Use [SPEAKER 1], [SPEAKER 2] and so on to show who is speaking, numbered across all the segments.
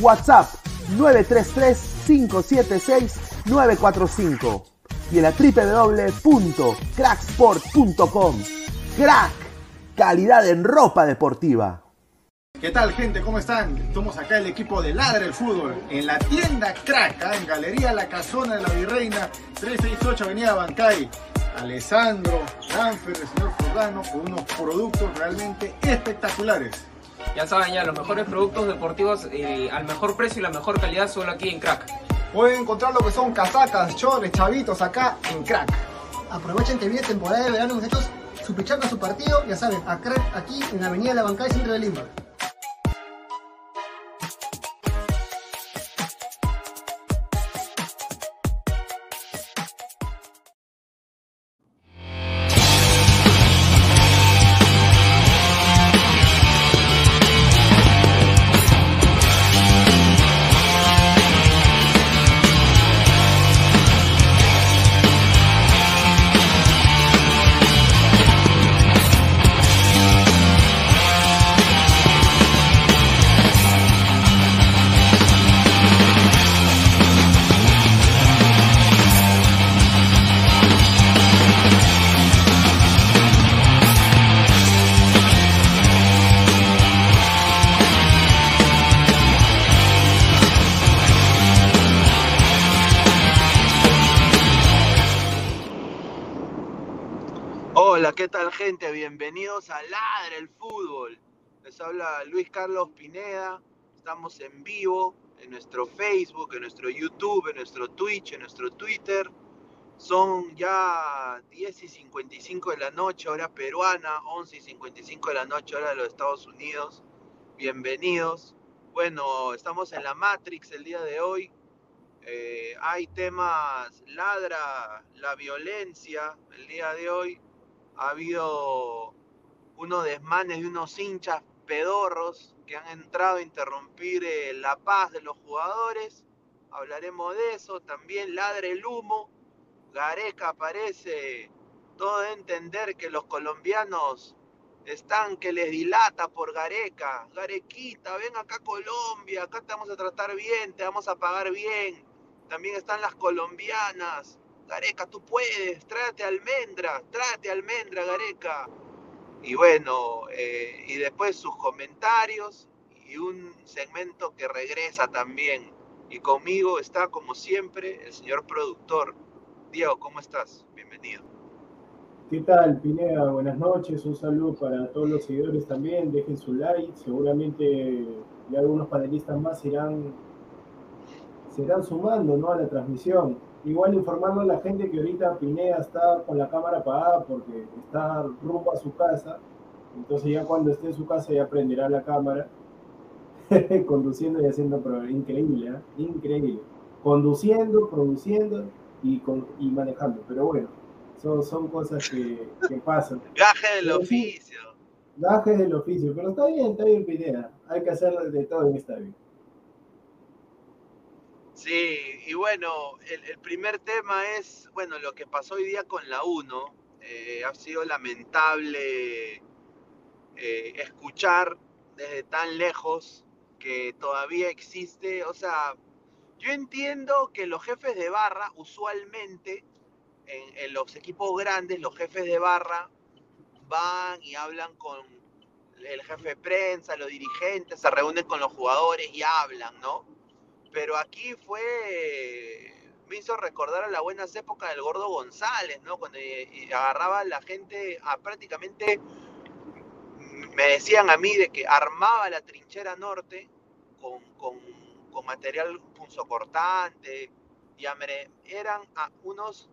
[SPEAKER 1] WhatsApp 933-576-945 y en la www.cracksport.com. Crack, calidad en ropa deportiva.
[SPEAKER 2] ¿Qué tal gente? ¿Cómo están? Estamos acá el equipo de Ladre el Fútbol en la tienda Crack, ¿ah? en Galería La Casona de la Virreina, 368 Avenida Bancay. Alessandro, Danfer, el señor Fordano, con unos productos realmente espectaculares.
[SPEAKER 3] Ya saben, ya los mejores productos deportivos eh, al mejor precio y la mejor calidad solo aquí en Crack.
[SPEAKER 2] Pueden encontrar lo que son casacas, chores, chavitos acá en Crack.
[SPEAKER 4] Aprovechen que viene temporada de verano, muchachos. Su pichanga, su partido, ya saben, a Crack aquí en la Avenida La Bancay, centro de Lima.
[SPEAKER 5] Luis Carlos Pineda. Estamos en vivo en nuestro Facebook, en nuestro YouTube, en nuestro Twitch, en nuestro Twitter. Son ya 10 y 55 de la noche, hora peruana, 11 y 55 de la noche, hora de los Estados Unidos. Bienvenidos. Bueno, estamos en la Matrix el día de hoy. Eh, hay temas, ladra la violencia el día de hoy ha habido unos desmanes de unos hinchas
[SPEAKER 6] pedorros que han entrado a interrumpir eh, la paz de los jugadores. Hablaremos de eso. También ladre el humo. Gareca parece todo de entender que los colombianos están que les dilata por Gareca. Garequita, ven acá Colombia, acá te vamos a tratar bien, te vamos a pagar bien. También están las colombianas. Gareca, tú puedes, tráete almendra, tráete almendra, Gareca. Y bueno, eh, y después sus comentarios y un segmento que regresa también. Y conmigo está, como siempre, el señor productor. Diego, ¿cómo estás? Bienvenido.
[SPEAKER 7] ¿Qué tal, Pineda? Buenas noches. Un saludo para todos los seguidores también. Dejen su like. Seguramente ya algunos panelistas más irán, se irán sumando ¿no? a la transmisión. Igual informando a la gente que ahorita Pineda está con la cámara apagada porque está rumbo a su casa. Entonces ya cuando esté en su casa ya prenderá la cámara. Conduciendo y haciendo pero increíble, ¿eh? increíble. Conduciendo, produciendo y, con, y manejando. Pero bueno, son, son cosas que, que pasan.
[SPEAKER 6] Gaje del oficio.
[SPEAKER 7] Gaje del oficio, pero está bien, está bien Pineda. Hay que hacer de todo en esta vida.
[SPEAKER 6] Sí, y bueno, el, el, primer tema es, bueno, lo que pasó hoy día con la 1. Eh, ha sido lamentable eh, escuchar desde tan lejos que todavía existe, o sea, yo entiendo que los jefes de barra usualmente en, en, los equipos grandes, los jefes de barra van y hablan con el jefe de prensa, los dirigentes, se reúnen con los jugadores y hablan, ¿no? Pero aquí fue, me hizo recordar a las buenas épocas del Gordo González, ¿no? Cuando agarraba a la gente prácticamente, me decían a mí de que armaba la trinchera norte con, con, con material punzocortante, y eran unos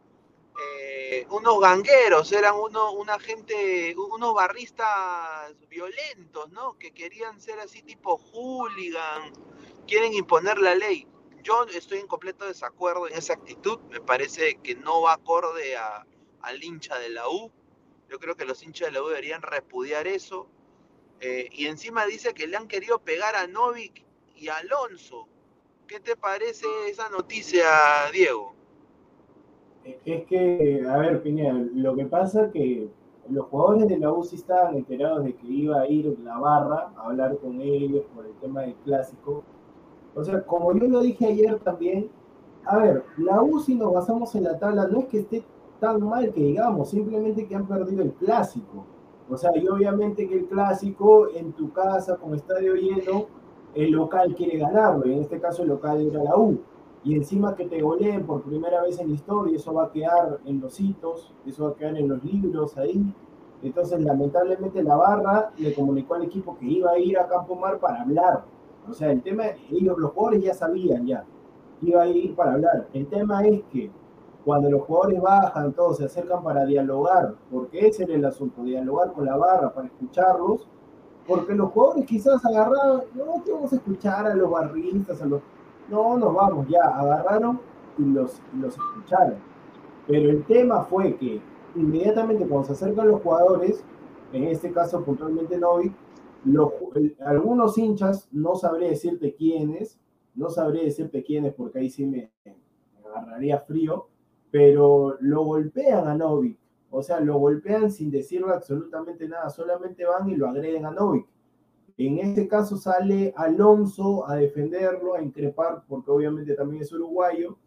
[SPEAKER 6] eh, unos gangueros, eran uno, una gente, unos barristas violentos, ¿no? Que querían ser así tipo hooligan, quieren imponer la ley. Yo estoy en completo desacuerdo en esa actitud, me parece que no va acorde a, al hincha de la U. Yo creo que los hinchas de la U deberían repudiar eso. Eh, y encima dice que le han querido pegar a Novik y a Alonso. ¿Qué te parece esa noticia, Diego?
[SPEAKER 7] Es que, a ver, Pineda, lo que pasa es que los jugadores de la U sí estaban enterados de que iba a ir la barra a hablar con ellos por el tema del clásico. O sea, como yo lo dije ayer también, a ver, la U si nos basamos en la tabla no es que esté tan mal que digamos, simplemente que han perdido el clásico. O sea, y obviamente que el clásico en tu casa con estadio lleno, el local quiere ganarlo, y en este caso el local era la U y encima que te goleen por primera vez en la historia, eso va a quedar en los hitos, eso va a quedar en los libros ahí. Entonces, lamentablemente, la barra le comunicó al equipo que iba a ir a Campo Mar para hablar. O sea, el tema, ellos, los jugadores ya sabían ya, iba a ir para hablar. El tema es que cuando los jugadores bajan, todos se acercan para dialogar, porque ese era el asunto, dialogar con la barra, para escucharlos, porque los jugadores quizás agarraban, no, que vamos a escuchar a los barristas, a los no, nos vamos, ya, agarraron y los, los escucharon. Pero el tema fue que inmediatamente cuando se acercan los jugadores, en este caso puntualmente Novik, algunos hinchas, no sabré decirte quiénes, no sabré decirte quiénes porque ahí sí me, agarraría frío, pero lo golpean a Novik. O sea, lo golpean sin decirle absolutamente nada, solamente van y lo agreden a Novik. En este caso sale Alonso a defenderlo, a increpar, porque obviamente también es uruguayo,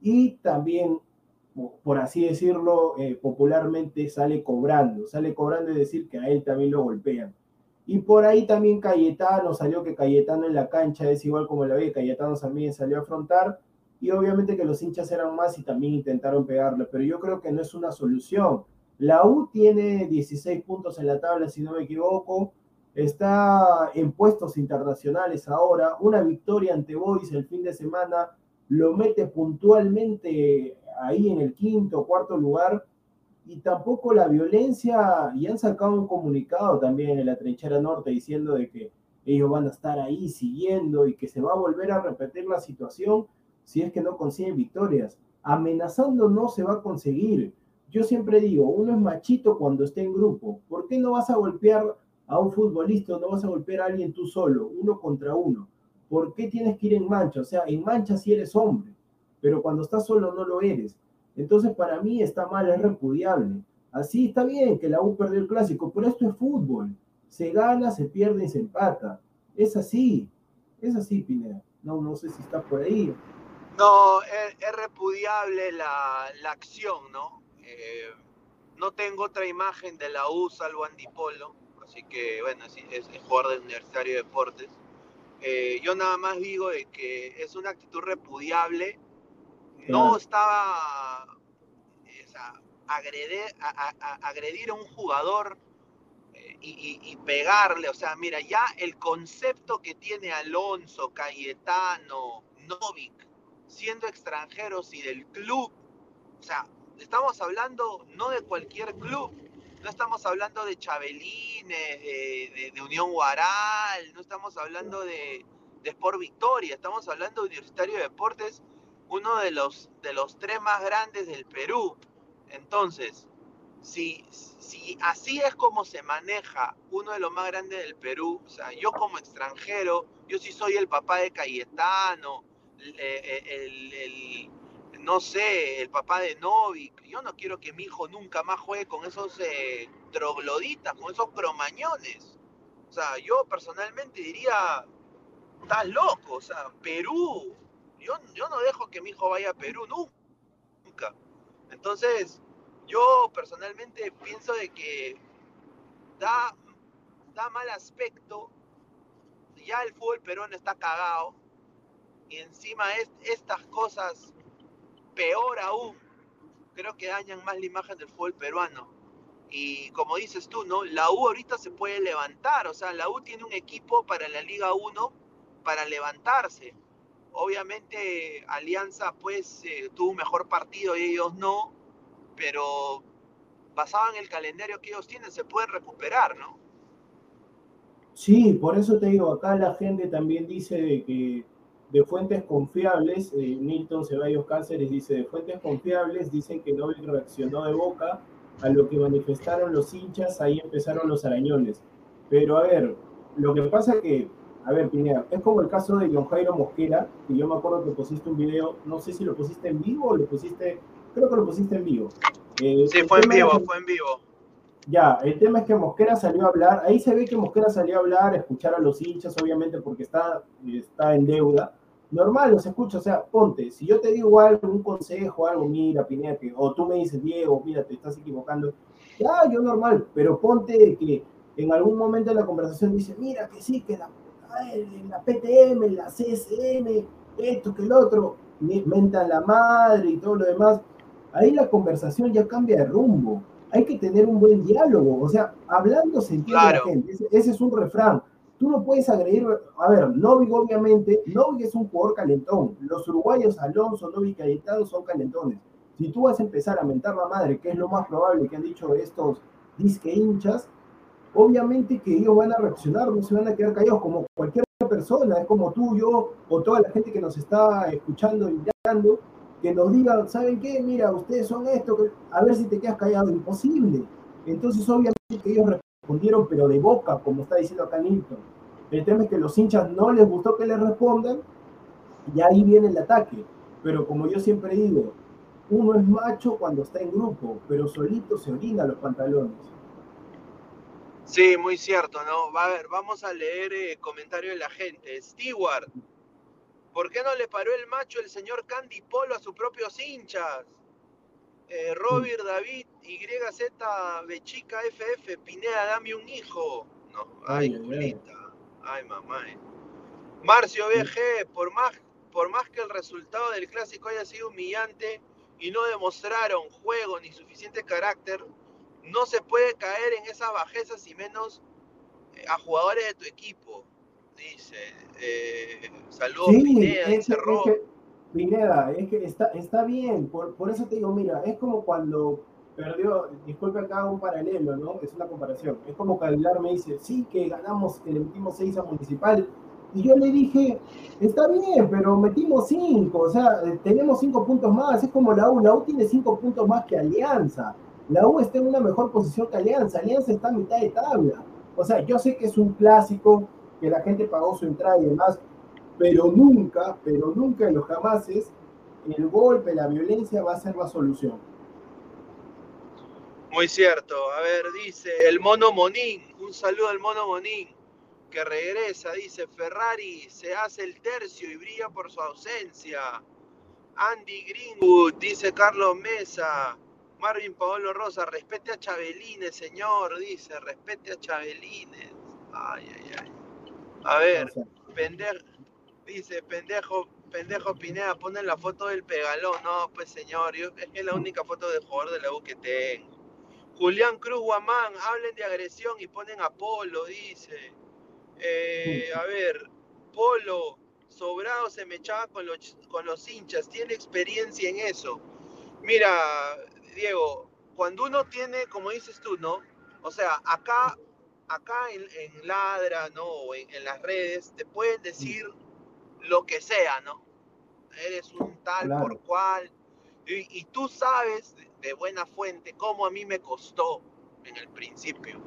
[SPEAKER 7] y también, por así decirlo, eh, popularmente sale cobrando, sale cobrando y decir que a él también lo golpean. Y por ahí también Cayetano, salió que Cayetano en la cancha es igual como la ve, Cayetano también salió a afrontar, y obviamente que los hinchas eran más y también intentaron pegarle, pero yo creo que no es una solución. La U tiene 16 puntos en la tabla, si no me equivoco, está en puestos internacionales ahora, una victoria ante Boys el fin de semana lo mete puntualmente ahí en el quinto cuarto lugar y tampoco la violencia, y han sacado un comunicado también en la trinchera norte diciendo de que ellos van a estar ahí siguiendo y que se va a volver a repetir la situación si es que no consiguen victorias. Amenazando no se va a conseguir. Yo siempre digo, uno es machito cuando esté en grupo. ¿Por qué no vas a golpear a un futbolista, no vas a golpear a alguien tú solo, uno contra uno. ¿Por qué tienes que ir en mancha? O sea, en mancha sí eres hombre, pero cuando estás solo no lo eres. Entonces, para mí está mal, es repudiable. Así está bien que la U perdió el clásico, pero esto es fútbol. Se gana, se pierde y se empata. Es así. Es así, Pineda. No, no sé si está por ahí.
[SPEAKER 6] No, es, repudiable la, la, acción, ¿no? Eh, no tengo otra imagen de la U salvo Andipolo, así que bueno, es, es, es jugador del Universitario de Deportes. Eh, yo nada más digo de que es una actitud repudiable. No estaba o sea, agredir, a, a, agredir a un jugador eh, y, y, y, pegarle. O sea, mira, ya el concepto que tiene Alonso, Cayetano, Novik, siendo extranjeros y del club, o sea, estamos hablando no de cualquier club, no estamos hablando de Chabelines, de, de, de, Unión Guaral, no estamos hablando de, de, Sport Victoria, estamos hablando de Universitario de Deportes, uno de los, de los tres más grandes del Perú. Entonces, si, si así es como se maneja uno de los más grandes del Perú, o sea, yo como extranjero, yo sí soy el papá de Cayetano, el, el, el, no sé, el papá de Novik. Yo no quiero que mi hijo nunca más juegue con esos eh, trogloditas, con esos cromañones. O sea, yo personalmente diría, estás loco, o sea, Perú. Yo, no dejo que mi hijo vaya a Perú nunca. Entonces, yo personalmente pienso de que da, da mal aspecto. Ya el fútbol peruano está cagado y encima es, estas cosas, peor aún, creo que dañan más la imagen del fútbol peruano. Y como dices tú, ¿no? La U ahorita se puede levantar, o sea, la U tiene un equipo para la Liga 1 para levantarse. Obviamente Alianza pues eh, tuvo un mejor partido y ellos no, pero basado en el calendario que ellos tienen se pueden recuperar, ¿no?
[SPEAKER 7] Sí, por eso te digo, acá la gente también dice de que de fuentes confiables, eh, Milton Ceballos Cáceres dice, de fuentes confiables dicen que Novik reaccionó de boca a lo que manifestaron los hinchas, ahí empezaron los arañones. Pero a ver, lo que pasa que, a ver, Pineda, es como el caso de John Jairo Mosquera, que yo me acuerdo que pusiste un video, no sé si lo pusiste en vivo o lo pusiste, creo que lo pusiste en vivo.
[SPEAKER 6] Eh, sí, fue en vivo, que, fue en vivo.
[SPEAKER 7] Ya, el tema es que Mosquera salió a hablar, ahí se ve que Mosquera salió a hablar, a escuchar a los hinchas, obviamente porque está, está en deuda, normal, los escucho, o sea, ponte, si yo te digo algo, un consejo, algo, mira, Pineda, que, o tú me dices, Diego, mira, te estás equivocando, ya, yo normal, pero ponte que en algún momento de la conversación dice, mira, que sí, que la, la PTM, la CSM, esto, que el otro, mentan la madre y todo lo demás, ahí la conversación ya cambia de rumbo, hay que tener un buen diálogo, o sea, hablando se entiende claro. la gente, ese, ese es un refrán, tú no puedes agredir, a ver, Novik obviamente, Novik es un jugador calentón, los uruguayos Alonso, Novik, Cayetano son calentones. Si tú vas a empezar a mentar la madre, que es lo más probable que han dicho estos disque hinchas, obviamente que ellos van a reaccionar, no se van a quedar callados como cualquier persona, es como tú, yo o toda la gente que nos está escuchando y mirando, que nos digan, ¿saben qué? Mira, ustedes son esto, a ver si te quedas callado, imposible. Entonces, obviamente que ellos respondieron, pero de boca, como está diciendo acá Nilton. El tema es que los hinchas no les gustó que les respondan y ahí viene el ataque. Pero como yo siempre digo, uno es macho cuando está en grupo, pero solito se orina los pantalones.
[SPEAKER 6] Sí, muy cierto, ¿no? Va a ver, vamos a leer eh, comentarios de la gente. Stewart, ¿por qué no le paró el macho el señor Candy Polo a sus propios hinchas? Eh, Robert David, YZ, Bechica, FF, Pineda, dame un hijo. No, ay, Julita, ay, mamá. Eh. Marcio BG, por más, por más que el resultado del clásico haya sido humillante y no demostraron juego ni suficiente carácter, no se puede caer en esas bajezas y menos eh, a jugadores de tu equipo. Dice, eh, saludos
[SPEAKER 7] sí,
[SPEAKER 6] Pineda,
[SPEAKER 7] es,
[SPEAKER 6] dice
[SPEAKER 7] es que, Pineda, es que está, está bien, por, por, eso te digo, mira, es como cuando perdió, disculpe acá un paralelo, ¿no? Es una comparación. Es como Aguilar me dice, sí, que ganamos, que le metimos 6 a Municipal. Y yo le dije, está bien, pero metimos 5, o sea, tenemos 5 puntos más. Es como la U, la U tiene 5 puntos más que Alianza. La U está en una mejor posición que Alianza. Alianza está a mitad de tabla. O sea, yo sé que es un clásico, que la gente pagó su entrada y demás, pero nunca, pero nunca en los jamases, el golpe, la violencia va a ser la solución.
[SPEAKER 6] Muy cierto. A ver, dice el mono Monín. Un saludo al mono Monín que regresa. Dice Ferrari se hace el tercio y brilla por su ausencia. Andy Greenwood, dice Carlos Mesa. Marvin Paolo Rosa, respete a Chabelines, señor, dice, respete a Chabelines. Ay, ay, ay. A ver, pendejo, dice, pendejo, pendejo Pineda, pone la foto del pegalón. No, pues señor, yo, es que es la única foto de jugador de la U que tengo. Julián Cruz Guamán, hablen de agresión y ponen a Polo, dice. Eh, a ver, Polo, sobrado se me echaba con los, con los hinchas, tiene experiencia en eso. Mira, Diego, cuando uno tiene, como dices tú, ¿no? O sea, acá, acá en, Ladra, ¿no? O en, las redes, te pueden decir lo que sea, ¿no? Eres un tal por cual. Y, y, tú sabes de buena fuente cómo a mí me costó en el principio.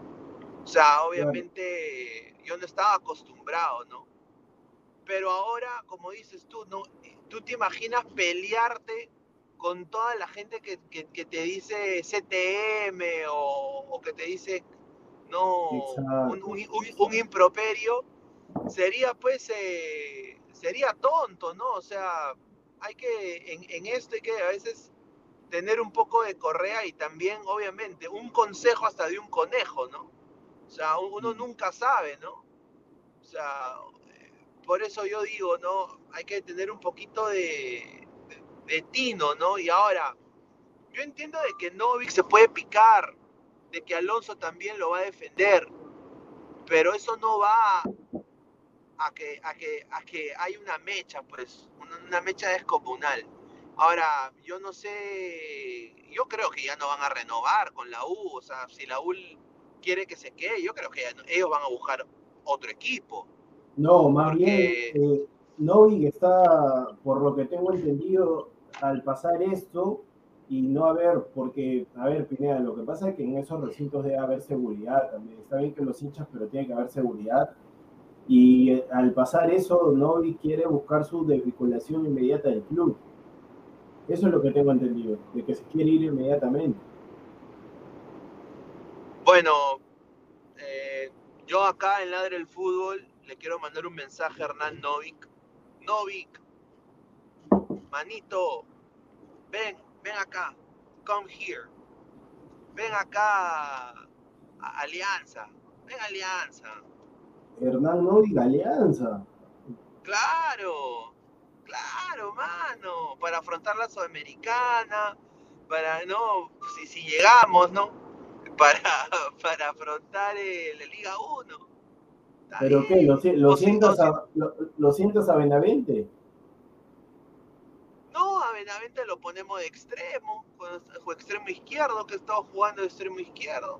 [SPEAKER 6] O sea, obviamente yo no estaba acostumbrado, ¿no? Pero ahora, como dices tú, ¿no? Tú te imaginas pelearte con toda la gente que, te dice CTM o, que te dice no un, improperio sería pues eh, sería tonto no o sea hay que en, en, esto hay que a veces tener un poco de correa y también obviamente un consejo hasta de un conejo no o sea uno nunca sabe no o sea por eso yo digo no hay que tener un poquito de de Tino, ¿no? Y ahora, yo entiendo de que Novik se puede picar, de que Alonso también lo va a defender, pero eso no va a que, a que, a que hay una mecha, pues, una, mecha descomunal. Ahora, yo no sé, yo creo que ya no van a renovar con la U, o sea, si la U quiere que se quede, yo creo que ellos van a buscar otro equipo.
[SPEAKER 7] No, más bien, eh, Novik está, por lo que tengo entendido, al pasar esto y no haber, porque, a ver, Pineda, lo que pasa es que en esos recintos debe haber seguridad también. Está bien que los hinchas, pero tiene que haber seguridad. Y eh, al pasar eso, Novi quiere buscar su desvinculación inmediata del club. Eso es lo que tengo entendido, de que se quiere ir inmediatamente.
[SPEAKER 6] Bueno, eh, yo acá en Ladre el Fútbol le quiero mandar un mensaje a Hernán Novik. Novik, manito, ven, ven acá, come here, ven acá, a Alianza, ven Alianza.
[SPEAKER 7] Hernán no diga Alianza.
[SPEAKER 6] Claro, claro, mano, para afrontar la Sudamericana, para, no, si, si llegamos, ¿no? Para, para afrontar la Liga 1.
[SPEAKER 7] ¿Pero qué? ¿Lo, lo, sientas a, lo, lo sientas a Benavente?
[SPEAKER 6] No, a Benavente lo ponemos de extremo, o extremo izquierdo, que estaba jugando de extremo izquierdo.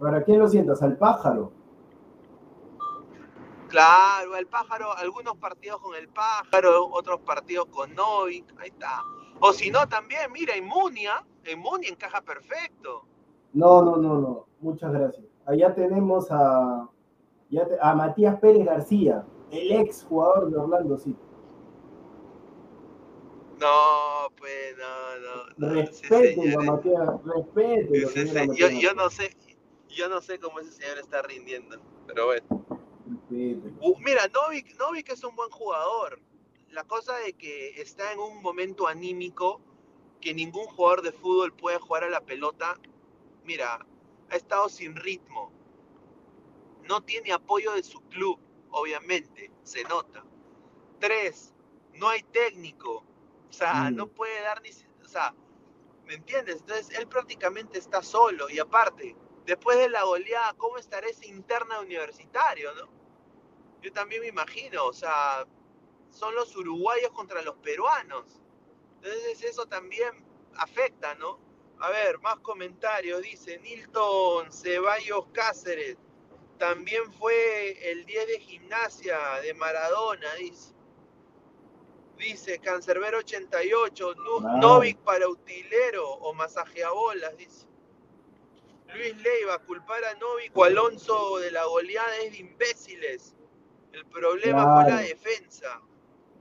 [SPEAKER 7] ¿Para qué lo sientas? ¿Al pájaro?
[SPEAKER 6] Claro, el pájaro, algunos partidos con el pájaro, otros partidos con Novik, ahí está. O si no, también, mira, Inmunia, Inmunia encaja perfecto.
[SPEAKER 7] No, no, no, no, muchas gracias. Allá tenemos a, a Matías Pérez García, el ex jugador de Orlando City.
[SPEAKER 6] No, pues no, no.
[SPEAKER 7] Respete, Matías, respete.
[SPEAKER 6] yo, yo, no sé, yo no sé cómo ese señor está rindiendo, pero bueno. Uh, mira, Novik, Novik es un buen jugador. La cosa de que está en un momento anímico que ningún jugador de fútbol puede jugar a la pelota. Mira, ha estado sin ritmo. No tiene apoyo de su club, obviamente, se nota. Tres, no hay técnico o sea, no mm. puede dar ni... O sea, ¿me entiendes? Entonces él prácticamente está solo. Y aparte, después de la goleada, ¿cómo estará ese interna universitario, no? Yo también me imagino, o sea, son los uruguayos contra los peruanos. Entonces eso también afecta, ¿no? A ver, más comentarios. Dice Nilton Ceballos Cáceres. También fue el 10 de gimnasia de Maradona, dice. Dice Cancerbero 88, Novik para utilero o masajeabolas, dice. Luis Leiva, culpar a Novik o Alonso de la goleada es de imbéciles. El problema fue la defensa.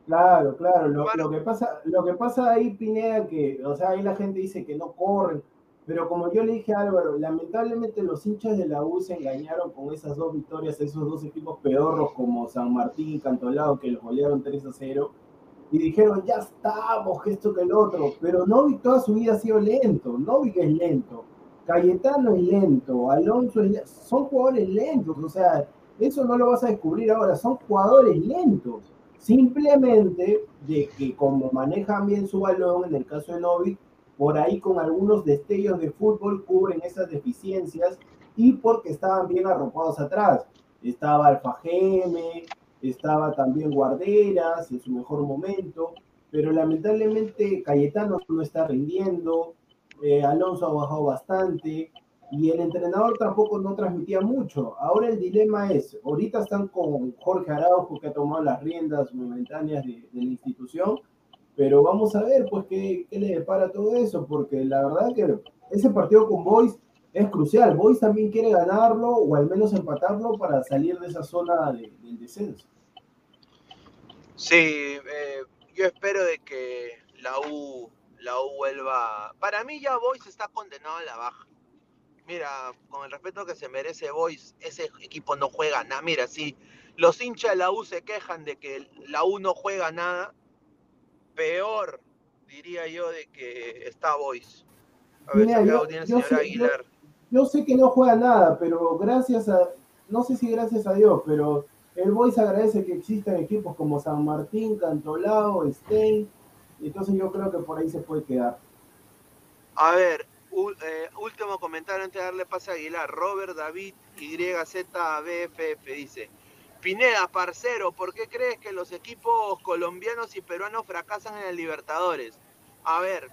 [SPEAKER 7] Claro, claro. Lo,
[SPEAKER 6] Claro.
[SPEAKER 7] lo que pasa, lo que pasa ahí, Pineda, que, o sea, ahí la gente dice que no corren, pero como yo le dije a Álvaro, lamentablemente los hinchas de la U se engañaron con esas dos victorias, esos dos equipos pedorros como San Martín y Cantolao, que los golearon 3 a 0, y dijeron, ya estamos, que esto que el otro, pero Novik toda su vida ha sido lento, Novik es lento, Cayetano es lento, Alonso es lento, son jugadores lentos, o sea, eso no lo vas a descubrir ahora, son jugadores lentos. Simplemente de que como manejan bien su balón, en el caso de Novik, por ahí con algunos destellos de fútbol cubren esas deficiencias y porque estaban bien arropados atrás. Estaba Alfa Geme, estaba también Guarderas en su mejor momento, pero lamentablemente Cayetano no está rindiendo, eh, Alonso ha bajado bastante y el entrenador tampoco no transmitía mucho. Ahora el dilema es, ahorita están con Jorge Araujo que ha tomado las riendas momentáneas de, de la institución, pero vamos a ver pues qué, qué le depara todo eso, porque la verdad que ese partido con Boys es crucial. Boys también quiere ganarlo o al menos empatarlo para salir de esa zona de- del descenso.
[SPEAKER 6] Sí, eh, yo espero de que la U, la U vuelva. Para mí ya Boys está condenado a la baja. Mira, con el respeto que se merece Boys, ese equipo no juega nada. Mira, si los hinchas de la U se quejan de que la U no juega nada, peor diría yo de que está Boys. A ver
[SPEAKER 7] Mira,
[SPEAKER 6] si
[SPEAKER 7] yo-
[SPEAKER 6] tiene el señor
[SPEAKER 7] yo-
[SPEAKER 6] Aguilar.
[SPEAKER 7] Yo sé que no juega nada, pero gracias a, no sé si gracias a Dios, pero el Boys agradece que existan equipos como San Martín, Cantolao, Stein, entonces yo creo que por ahí se puede quedar.
[SPEAKER 6] A ver, eh, último comentario antes de darle pase a Aguilar. Robert David YZBFF dice: Pineda, parcero, ¿por qué crees que los equipos colombianos y peruanos fracasan en el Libertadores? A ver,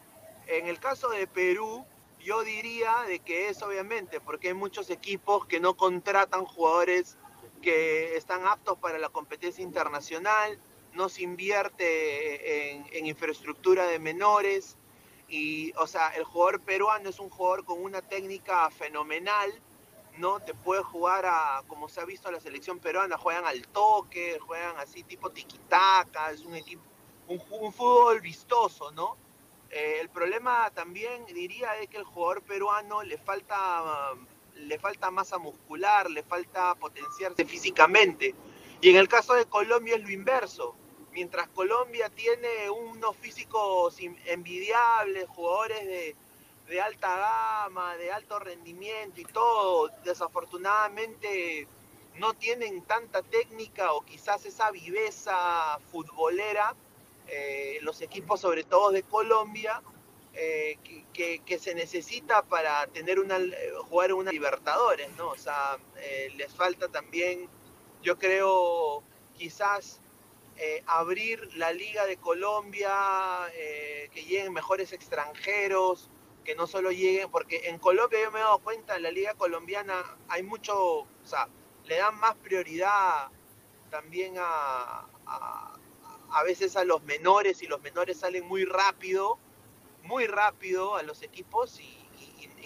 [SPEAKER 6] en el caso de Perú, yo diría de que es obviamente porque hay muchos equipos que no contratan jugadores que están aptos para la competencia internacional, no se invierte en, infraestructura de menores, y, o sea, el jugador peruano es un jugador con una técnica fenomenal, ¿no? Te puede jugar a, como se ha visto en la selección peruana, juegan al toque, juegan así tipo tiquitaca, es un equipo, un fútbol vistoso, ¿no? Eh, el problema también diría es que el jugador peruano le falta, le falta masa muscular, le falta potenciarse físicamente. Y en el caso de Colombia es lo inverso. Mientras Colombia tiene unos físicos envidiables, jugadores de, de alta gama, de alto rendimiento y todo, desafortunadamente no tienen tanta técnica o quizás esa viveza futbolera, eh, los equipos sobre todo de Colombia, eh, que, se necesita para tener una, jugar una Libertadores, ¿no? O sea, eh, les falta también, yo creo, quizás abrir la Liga de Colombia, que lleguen mejores extranjeros, que no solo lleguen, porque en Colombia yo me he dado cuenta, en la Liga Colombiana hay mucho, o sea, le dan más prioridad también a, a veces a los menores y los menores salen muy rápido, muy rápido a los equipos y,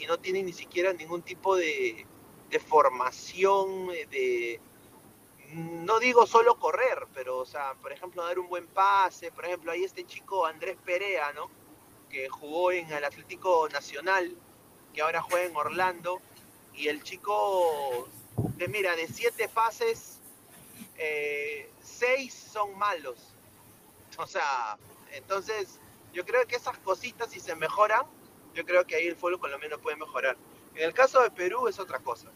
[SPEAKER 6] no tienen ni siquiera ningún tipo de, formación, eh, de, no digo solo correr, pero, o sea, por ejemplo, dar un buen pase. Por ejemplo, hay este chico Andrés Perea. Que jugó en el Atlético Nacional, que ahora juega en Orlando. Y el chico, de, mira, de siete pases, eh, seis son malos. O sea, entonces, yo creo que esas cositas, si se mejoran, yo creo que ahí el fútbol colombiano puede mejorar. En el caso de Perú es otra cosa.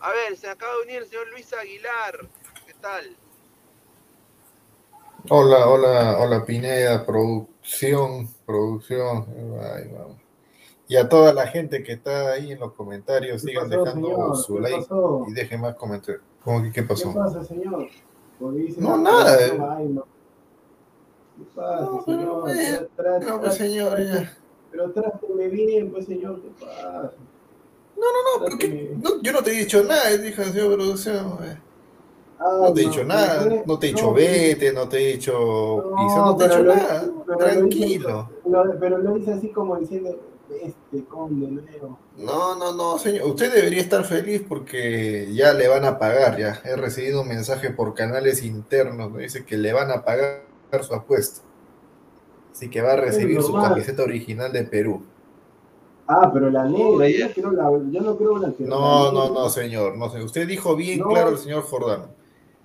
[SPEAKER 6] A ver, se acaba de unir el señor Luis Aguilar. ¿Qué tal?
[SPEAKER 8] Hola, hola, hola Pineda, producción, producción. Ay, vamos. Y a toda la gente que está ahí en los comentarios,
[SPEAKER 7] ¿Qué
[SPEAKER 8] sigan
[SPEAKER 7] pasó,
[SPEAKER 8] dejando
[SPEAKER 7] señor?
[SPEAKER 8] su
[SPEAKER 7] ¿Qué
[SPEAKER 8] like
[SPEAKER 7] pasó?
[SPEAKER 8] y dejen más comentarios. ¿Cómo que qué
[SPEAKER 7] ¿Qué
[SPEAKER 8] pasó?
[SPEAKER 7] pasa, señor? Porque dice
[SPEAKER 8] No, nada.
[SPEAKER 7] ay, no. ¿Qué pasa,
[SPEAKER 8] No, pero,
[SPEAKER 7] señor?
[SPEAKER 8] eh,
[SPEAKER 7] Tra- tra-
[SPEAKER 8] No, pues señor, ya.
[SPEAKER 7] Pero tráteme bien, pues, señor, ¿qué pasa?
[SPEAKER 8] No, no, no, ¿por qué?
[SPEAKER 7] Tráteme-
[SPEAKER 8] No, yo no te he dicho nada, dijo el señor producción. eh.
[SPEAKER 7] Ay,
[SPEAKER 8] No te he dicho nada,
[SPEAKER 7] pero-
[SPEAKER 8] no te he dicho
[SPEAKER 7] no,
[SPEAKER 8] vete, no te he dicho
[SPEAKER 7] No,
[SPEAKER 8] quizás no te he
[SPEAKER 7] pero
[SPEAKER 8] dicho nada.
[SPEAKER 7] pero lo
[SPEAKER 8] Tranquilo.
[SPEAKER 7] dice- pero lo dice así como diciendo, este con de nuevo.
[SPEAKER 8] No, no, no, señor. Usted debería estar feliz porque ya le van a pagar, ya. He recibido un mensaje por canales internos, me dice que le van a pagar su apuesta. Así que va a recibir su camiseta original de Perú.
[SPEAKER 7] Ah, pero la negra, yo no quiero la, yo no quiero la que
[SPEAKER 8] No,
[SPEAKER 7] la
[SPEAKER 8] no, no, señor. No, sé. Usted dijo bien
[SPEAKER 7] No.
[SPEAKER 8] claro el señor Jordano.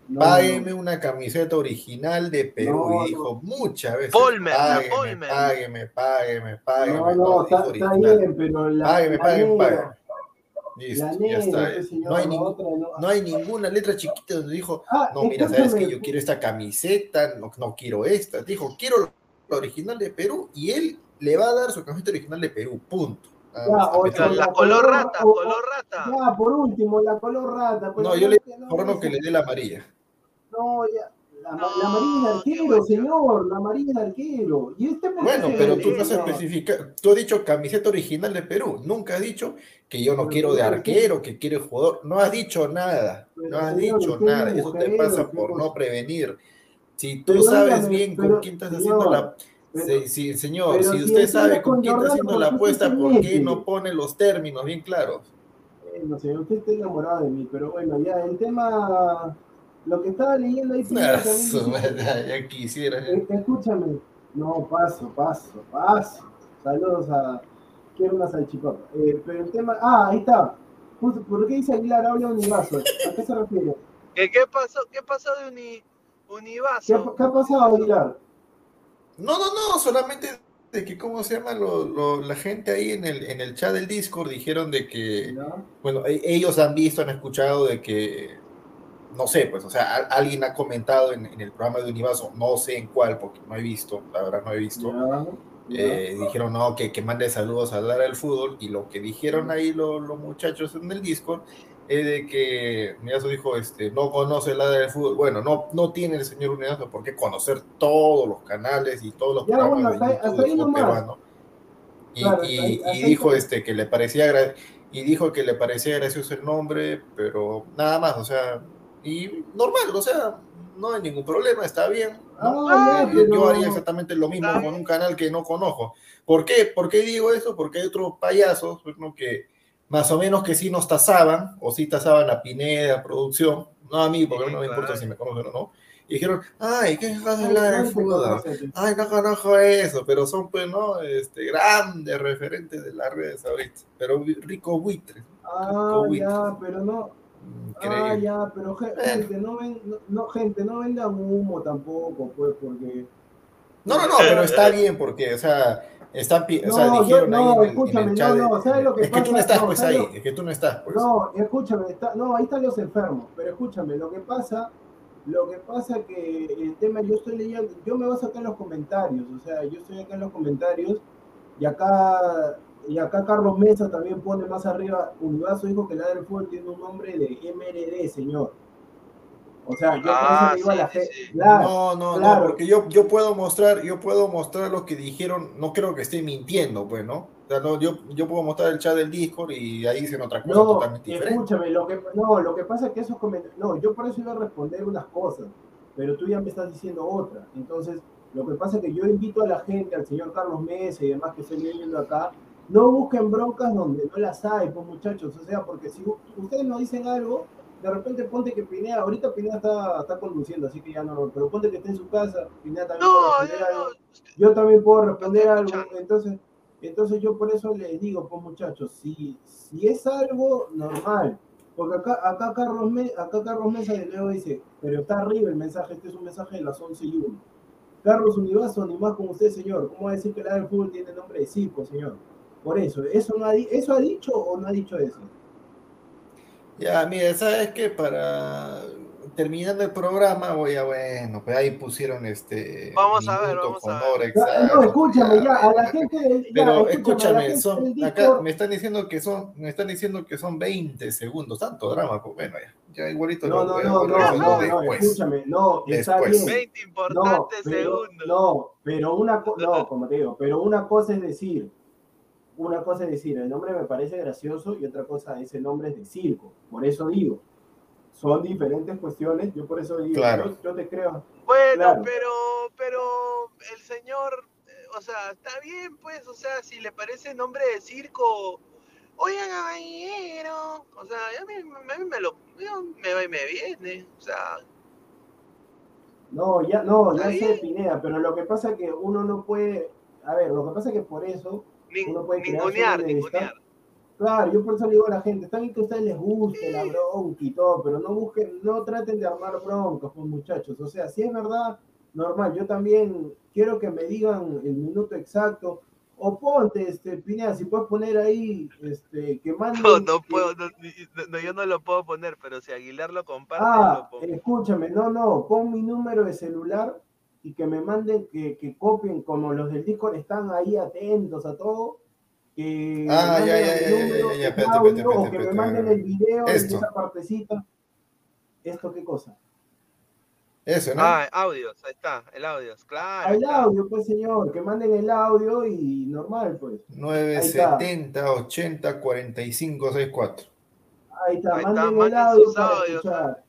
[SPEAKER 7] No,
[SPEAKER 8] Págueme una camiseta original de Perú.
[SPEAKER 7] No,
[SPEAKER 8] y dijo muchas veces.
[SPEAKER 6] Polmer,
[SPEAKER 8] págueme,
[SPEAKER 6] Polmer.
[SPEAKER 8] págueme, págueme, págueme.
[SPEAKER 7] No, no,
[SPEAKER 8] todo,
[SPEAKER 7] está, bien, pero la,
[SPEAKER 8] Págueme,
[SPEAKER 7] la
[SPEAKER 8] págueme,
[SPEAKER 7] negra,
[SPEAKER 8] págueme. Listo,
[SPEAKER 7] la
[SPEAKER 8] ya está.
[SPEAKER 7] pues, señor,
[SPEAKER 8] No hay,
[SPEAKER 7] la
[SPEAKER 8] ningún-
[SPEAKER 7] otra no.
[SPEAKER 8] no hay ninguna letra chiquita donde dijo,
[SPEAKER 7] Ah,
[SPEAKER 8] no, mira, sabes que yo quiero esta camiseta, no, no quiero esta. Dijo, quiero la original de Perú y él le va a dar su camiseta original de Perú, punto.
[SPEAKER 7] Ya, o-
[SPEAKER 6] La, color rata,
[SPEAKER 7] o-
[SPEAKER 6] color rata.
[SPEAKER 7] Ya, por último, la color rata. pues,
[SPEAKER 8] No, yo le
[SPEAKER 7] es que
[SPEAKER 8] que le dé la amarilla.
[SPEAKER 7] No, ya. La,
[SPEAKER 6] No,
[SPEAKER 7] la amarilla
[SPEAKER 6] qué
[SPEAKER 7] de arquero, señor, la amarilla de arquero. ¿Y este
[SPEAKER 8] Bueno, pero tú no has especificado, tú has dicho camiseta original de Perú, nunca has dicho que yo no
[SPEAKER 7] Pero
[SPEAKER 8] quiero de
[SPEAKER 7] no
[SPEAKER 8] arquero, que quiero jugador, no has dicho nada,
[SPEAKER 7] Pero,
[SPEAKER 8] no has
[SPEAKER 7] señor,
[SPEAKER 8] dicho nada,
[SPEAKER 7] es
[SPEAKER 8] eso te pasa
[SPEAKER 7] ¿qué
[SPEAKER 8] por no prevenir. Si tú
[SPEAKER 7] Pero
[SPEAKER 8] sabes bien con
[SPEAKER 7] pero,
[SPEAKER 8] quién estás
[SPEAKER 7] señor,
[SPEAKER 8] haciendo la...
[SPEAKER 7] pero-
[SPEAKER 8] Sí, sí, señor, si usted sabe
[SPEAKER 7] con
[SPEAKER 8] quién está haciendo la
[SPEAKER 7] ¿por qué usted
[SPEAKER 8] apuesta, ¿por qué no pone los términos bien claros?
[SPEAKER 7] Eh, no sé, usted está enamorado de mí, pero bueno, ya el tema, lo que estaba leyendo ahí, primero
[SPEAKER 8] Ah, ya quisiera.
[SPEAKER 7] Eh, escúchame, no, paso, paso, paso. Saludos a. Quiero una salchipapa. Eh, pero el tema. Ah, ahí está. Justo, ¿Por qué dice Aguilar habla univaso? ¿A qué se refiere?
[SPEAKER 6] ¿Qué, qué pasó? ¿Qué pasó de uni,
[SPEAKER 7] ¿Qué,
[SPEAKER 6] Univaso?
[SPEAKER 7] ha- qué ha pasado, Aguilar?
[SPEAKER 8] No, no, no, solamente de que, ¿cómo se llama? Lo- lo- la gente ahí en el, en el chat del Discord dijeron de que,
[SPEAKER 7] ¿No?
[SPEAKER 8] bueno, e- ellos han visto, han escuchado de que, no sé, pues, o sea, a- alguien ha comentado en, en el programa de Univaso, no sé en cuál, porque no he visto, la verdad no he visto,
[SPEAKER 7] ya.
[SPEAKER 8] eh, dijeron, no, que, que mande saludos a Lara del Fútbol, y lo que dijeron ahí los, los muchachos en el Discord es de que Univaso dijo, este, no conoce Lara del Fútbol, bueno, no, no tiene el señor Univaso por qué conocer todos los canales y todos los
[SPEAKER 7] Ya,
[SPEAKER 8] programas
[SPEAKER 7] bueno,
[SPEAKER 8] de
[SPEAKER 7] hasta-
[SPEAKER 8] YouTube
[SPEAKER 7] hasta ahí
[SPEAKER 8] peruano. Y,
[SPEAKER 7] Claro,
[SPEAKER 8] y-
[SPEAKER 7] ahí-
[SPEAKER 8] y
[SPEAKER 7] ahí
[SPEAKER 8] dijo este que le parecía y dijo que le parecía gracioso el nombre, pero nada más, o sea, y normal, o sea, no hay ningún problema, está bien. ¿no?
[SPEAKER 7] Ah,
[SPEAKER 8] yo, yo haría exactamente lo mismo con un canal que no conozco. ¿Por qué? ¿Por qué digo eso? Porque hay otros payasos ¿no? que más o menos que sí nos tasaban, o sí tasaban a Pineda, producción, no a mí, porque
[SPEAKER 6] Sí,
[SPEAKER 8] no me importa
[SPEAKER 6] claro.
[SPEAKER 8] si me conocen o no, y dijeron, ay, ¿qué es
[SPEAKER 7] Ay,
[SPEAKER 8] hablar de fútbol? Ay, no conozco eso, pero son, pues, ¿no? Este, grandes referentes de las redes ahorita. Pero rico buitre.
[SPEAKER 7] Ah,
[SPEAKER 8] COVID.
[SPEAKER 7] ya, pero no. Ah,
[SPEAKER 8] Increíble.
[SPEAKER 7] ya, pero ge- gente, no, ven, no, no, gente, no vendan humo tampoco, pues, porque.
[SPEAKER 8] No, no, no, pero está bien porque, o sea, están, pi- o sea,
[SPEAKER 7] No, yo-
[SPEAKER 8] dijeron
[SPEAKER 7] no,
[SPEAKER 8] ahí en el, en
[SPEAKER 7] escúchame,
[SPEAKER 8] el chat.
[SPEAKER 7] no, no, ¿sabes lo que
[SPEAKER 8] es que tú no
[SPEAKER 7] pasa?
[SPEAKER 8] estás,
[SPEAKER 7] No,
[SPEAKER 8] pues,
[SPEAKER 7] ¿sabes
[SPEAKER 8] ahí.
[SPEAKER 7] lo-
[SPEAKER 8] Es que tú no estás, pues.
[SPEAKER 7] No, escúchame, está, no, ahí están los enfermos, pero escúchame, lo que pasa, lo que pasa que el tema, yo estoy leyendo, yo me baso acá en los comentarios, o sea, yo estoy acá en los comentarios, y acá, y acá Carlos Mesa también pone más arriba, Univaso dijo que la del fútbol tiene un nombre de MRD, señor. O sea, yo por
[SPEAKER 6] Ah,
[SPEAKER 7] a la
[SPEAKER 6] sí, sí,
[SPEAKER 7] gente,
[SPEAKER 6] sí.
[SPEAKER 7] claro,
[SPEAKER 8] No, no,
[SPEAKER 7] claro.
[SPEAKER 8] no, porque yo, yo puedo mostrar, yo puedo mostrar lo que dijeron, no creo que esté mintiendo, pues, ¿no? O sea, no, yo, yo puedo mostrar el chat del Discord y ahí dicen otra cosa
[SPEAKER 7] No,
[SPEAKER 8] totalmente diferente.
[SPEAKER 7] escúchame, lo que, no, lo que pasa es que esos comentarios, no, yo por eso iba a responder unas cosas, pero tú ya me estás diciendo otra. Entonces, lo que pasa es que yo invito a la gente, al señor Carlos Mesa y demás que estoy viendo acá, no busquen broncas donde no las hay, pues muchachos, o sea, porque si ustedes nos dicen algo, de repente ponte que Pineda, ahorita Pineda está, está conduciendo, así que ya no, pero ponte que esté en su casa, Pineda también puede responder
[SPEAKER 6] no,
[SPEAKER 7] algo yo también puedo responder algo. Entonces, entonces yo por eso les digo, pues muchachos, si, si es algo normal, porque acá, acá, Carlos Me- acá Carlos Mesa de nuevo dice, pero está arriba el mensaje, este es un mensaje de las 11 y 1. Carlos Univaso, ni más con usted, señor. ¿Cómo va a decir que la del fútbol tiene nombre de circo, señor? Por eso, ¿eso, no ha, ¿eso ha dicho o no ha dicho eso?
[SPEAKER 8] Ya, mira, ¿sabes qué? Para terminando el programa, voy a, bueno, pues ahí pusieron este.
[SPEAKER 6] Vamos a ver, vamos
[SPEAKER 8] con
[SPEAKER 6] a ver.
[SPEAKER 7] no, escúchame, ya, a la gente ya,
[SPEAKER 8] Pero escúchame,
[SPEAKER 7] gente
[SPEAKER 8] son,
[SPEAKER 7] del
[SPEAKER 8] acá me están diciendo que son, me están diciendo que son 20 segundos, tanto drama, pues bueno, ya, ya igualito
[SPEAKER 7] No, no, no, no,
[SPEAKER 8] después.
[SPEAKER 7] escúchame, no, está
[SPEAKER 8] Después.
[SPEAKER 7] bien.
[SPEAKER 6] 20
[SPEAKER 7] No,
[SPEAKER 6] importantes
[SPEAKER 7] pero,
[SPEAKER 6] segundos.
[SPEAKER 7] no, pero una no, como te digo, pero una cosa es decir, una cosa es decir, el nombre me parece gracioso y otra cosa es el nombre es de circo. Por eso digo, son diferentes cuestiones, yo por eso digo,
[SPEAKER 8] Claro.
[SPEAKER 7] yo, yo te creo.
[SPEAKER 6] Bueno,
[SPEAKER 7] Claro.
[SPEAKER 6] pero, pero el señor, eh, o sea, está bien, pues, o sea, si le parece nombre de circo, oigan, caballero, o sea, a mí, a mí me lo, yo- me va y me viene, o sea,
[SPEAKER 7] No, ya, no, ya sé. Pineda, pero lo que pasa es que uno no puede, a ver, lo que pasa es que por eso,
[SPEAKER 6] nin-
[SPEAKER 7] Uno puede
[SPEAKER 6] ningunear, ningunear.
[SPEAKER 7] claro, yo por eso le digo a la gente, está bien que a ustedes les guste la bronca y todo, pero no busquen, no traten de armar broncas, pues muchachos, o sea, si es verdad, normal, yo también quiero que me digan el minuto exacto, o ponte, este, Pineda, si puedes poner ahí, este, que manden...
[SPEAKER 6] No, no puedo, no, yo no lo puedo poner, pero si Aguilar lo comparte,
[SPEAKER 7] Ah,
[SPEAKER 6] lo
[SPEAKER 7] escúchame, no, no, pon mi número de celular y que me manden, que, que copien, como los del Discord están ahí atentos a todo. Que
[SPEAKER 8] Ah, ya, ya, ya, ya,
[SPEAKER 7] número,
[SPEAKER 8] ya, ya,
[SPEAKER 7] audio, que me manden el video de
[SPEAKER 8] Esto.
[SPEAKER 7] esa partecita. ¿Esto qué cosa?
[SPEAKER 8] Eso, ¿no?
[SPEAKER 6] Ah, audios, ahí está, el audios, claro.
[SPEAKER 7] El
[SPEAKER 6] está.
[SPEAKER 7] audio, pues señor, que manden el audio y normal, pues.
[SPEAKER 8] 970 80 45 64.
[SPEAKER 7] Ahí está,
[SPEAKER 6] Ahí está,
[SPEAKER 7] manden el audio para
[SPEAKER 6] audios,
[SPEAKER 7] escuchar.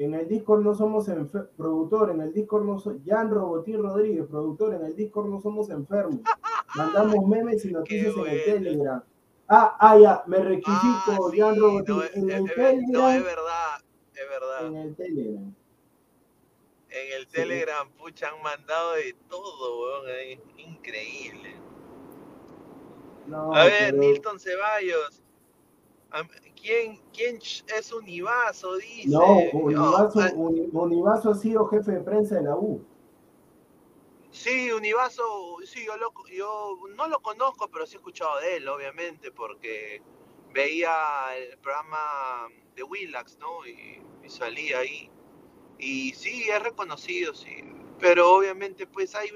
[SPEAKER 7] En el Discord no somos productor, en el Discord no soy Jan Robotín Rodríguez, productor, en el Discord no somos enfermos. Mandamos memes y noticias en el. Telegram. Ah, ah, ya, me rectifico,
[SPEAKER 6] Ah, sí,
[SPEAKER 7] Jan Robotín,
[SPEAKER 6] no, es,
[SPEAKER 7] en el
[SPEAKER 6] es- es- no, es
[SPEAKER 7] Telegram,
[SPEAKER 6] verdad, es verdad.
[SPEAKER 7] en el Telegram.
[SPEAKER 6] En el
[SPEAKER 7] Sí.
[SPEAKER 6] Telegram, pucha, han mandado de todo, weón, ahí, increíble.
[SPEAKER 7] No,
[SPEAKER 6] A ver,
[SPEAKER 7] pero-
[SPEAKER 6] Nilton Ceballos. ¿Quién, quién es Univaso? Dice.
[SPEAKER 7] No, Univaso,
[SPEAKER 6] ah,
[SPEAKER 7] Uni- Univaso ha sido jefe de prensa de la U.
[SPEAKER 6] sí, Univaso, sí, yo, lo, yo no lo conozco, pero sí he escuchado de él, obviamente, porque veía el programa de Willax, ¿no? Y, y salía ahí. Y sí, es reconocido, sí. Pero obviamente, pues hay.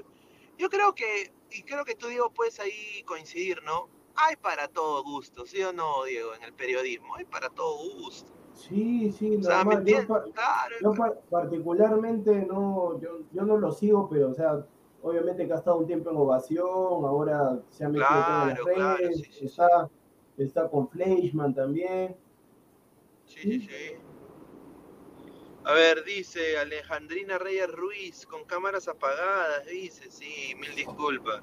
[SPEAKER 6] Yo creo que, y creo que tú, Diego, puedes ahí coincidir, ¿no? Hay para todo gusto, ¿sí o no, Diego? En el periodismo, hay para todo gusto.
[SPEAKER 7] Sí, sí,
[SPEAKER 6] O sea, ¿me
[SPEAKER 7] normal. Yo,
[SPEAKER 6] Claro,
[SPEAKER 7] particularmente no, yo, yo no lo sigo, pero o sea, obviamente que ha estado un tiempo en ovación, ahora se ha metido
[SPEAKER 6] Claro,
[SPEAKER 7] en las redes,
[SPEAKER 6] claro, sí, sí, sí.
[SPEAKER 7] está, está con Fleischman también.
[SPEAKER 6] Sí, sí, sí. A ver, dice Alejandrina Reyes Ruiz, con cámaras apagadas, dice, sí, mil disculpas.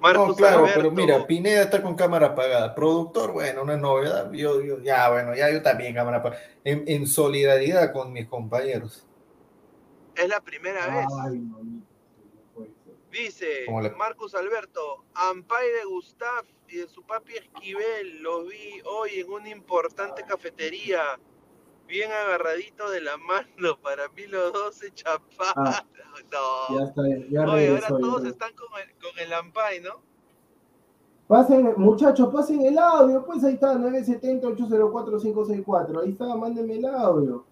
[SPEAKER 6] Marcos
[SPEAKER 8] No, claro,
[SPEAKER 6] Alberto,
[SPEAKER 8] pero mira, Pineda está con cámara apagada. Productor, bueno, una novedad. Yo, yo, ya, bueno, ya yo también cámara apagada. En, en solidaridad con mis compañeros.
[SPEAKER 6] es la primera vez.
[SPEAKER 7] Mamita, no.
[SPEAKER 6] Dice
[SPEAKER 8] ¿Cómo le-
[SPEAKER 6] Marcos Alberto, Ampay de Gustav y de su papi Esquivel, los vi hoy en una importante cafetería, bien agarradito de la mano, para mí los dos se chaparon.
[SPEAKER 7] Ah.
[SPEAKER 6] no.
[SPEAKER 7] Ya está, ya
[SPEAKER 6] Oye, ahora
[SPEAKER 7] ya
[SPEAKER 6] todos están con el, con el Ampay, ¿no?
[SPEAKER 7] Pasen, muchachos, pasen el audio, pues ahí está, 970-804-564, ahí está, mándenme el audio.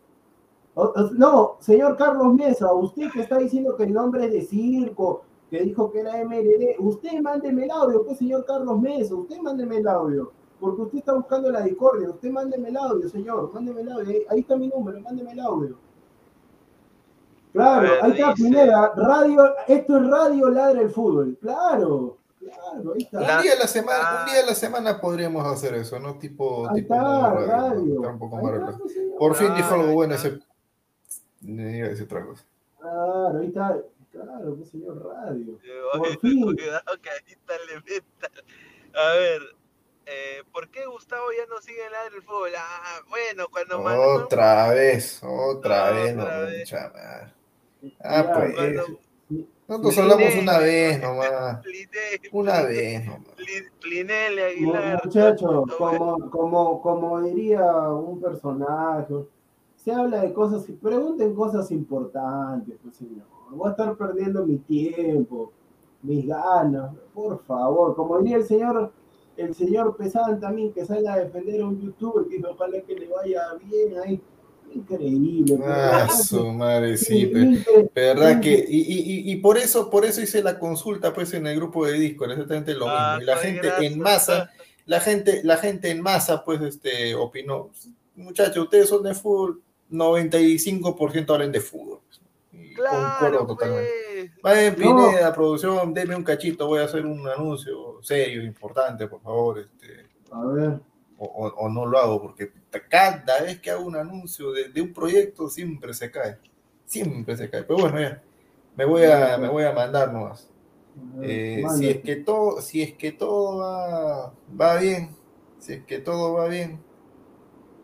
[SPEAKER 7] O- o- no, señor Carlos Mesa, usted que está diciendo que el nombre es de circo, que dijo que era MLD, usted mándeme el audio, pues señor Carlos Mesa, usted mándeme el audio, porque usted está buscando la discordia, usted mándeme el audio, señor, mándeme el audio, ahí, ahí está mi número, mándeme el audio. Claro,
[SPEAKER 6] ver,
[SPEAKER 7] ahí está
[SPEAKER 6] dice-
[SPEAKER 7] Pineda, radio, esto es Radio Ladra el Fútbol, claro, claro, ahí está.
[SPEAKER 8] Un día a la semana,
[SPEAKER 6] Ah.
[SPEAKER 8] un día a la semana podríamos hacer eso, ¿no? Tipo,
[SPEAKER 7] Ahí
[SPEAKER 8] tipo
[SPEAKER 7] está,
[SPEAKER 8] radio,
[SPEAKER 7] radio.
[SPEAKER 8] Está un poco
[SPEAKER 7] Ahí
[SPEAKER 8] más
[SPEAKER 7] está.
[SPEAKER 8] Por fin dijo algo
[SPEAKER 6] ahí
[SPEAKER 8] bueno
[SPEAKER 6] está.
[SPEAKER 8] ese. Le iba a decir otra cosa.
[SPEAKER 7] Claro, ahí está. Claro, pues señor radio. Por
[SPEAKER 6] Oye,
[SPEAKER 7] fin.
[SPEAKER 6] Cuidado que ahorita le metan. A ver, eh, ¿por qué Gustavo ya no sigue en la del fútbol? Ah, bueno, cuando mandó-
[SPEAKER 8] Otra vez, otra vez, no,
[SPEAKER 6] vez.
[SPEAKER 8] Ah,
[SPEAKER 7] Ya,
[SPEAKER 8] pues.
[SPEAKER 6] cuando-
[SPEAKER 8] Nosotros
[SPEAKER 6] Plinel,
[SPEAKER 8] hablamos una vez nomás.
[SPEAKER 6] Plinel,
[SPEAKER 8] Una vez nomás.
[SPEAKER 6] Plin- Plinel Aguilar.
[SPEAKER 7] Muchachos,
[SPEAKER 6] No,
[SPEAKER 7] como, como, como diría un personaje, se habla de cosas, pregunten cosas importantes, pues señor. Voy a estar perdiendo mi tiempo, mis ganas, por favor. Como diría el señor, el señor Pesan también, que salga a defender a un youtuber, que ojalá que le vaya bien ahí. Increíble.
[SPEAKER 8] Ah, su madre, sí, ¿Verdad que? Y, y, y, por eso, por eso hice la consulta pues en el grupo de Discord, exactamente lo mismo. Y la
[SPEAKER 6] ay,
[SPEAKER 8] gente
[SPEAKER 6] gracias.
[SPEAKER 8] en masa, la gente, la gente en masa, pues, este, opinó, muchachos, ustedes son de fútbol, 95% hablan de fútbol.
[SPEAKER 6] Claro,
[SPEAKER 8] totalmente.
[SPEAKER 6] pues.
[SPEAKER 8] Vayan,
[SPEAKER 7] No.
[SPEAKER 8] Pineda, producción, denme un cachito, voy a hacer un anuncio serio, importante, por favor, este,
[SPEAKER 7] A ver.
[SPEAKER 8] o, o- o no lo hago, porque cada vez que hago un anuncio de, de un proyecto siempre se cae, siempre se cae. Pero bueno, ya, me voy a, me voy a mandar nomás. Eh, si es que todo, si es que todo va, va bien, si es que todo va bien,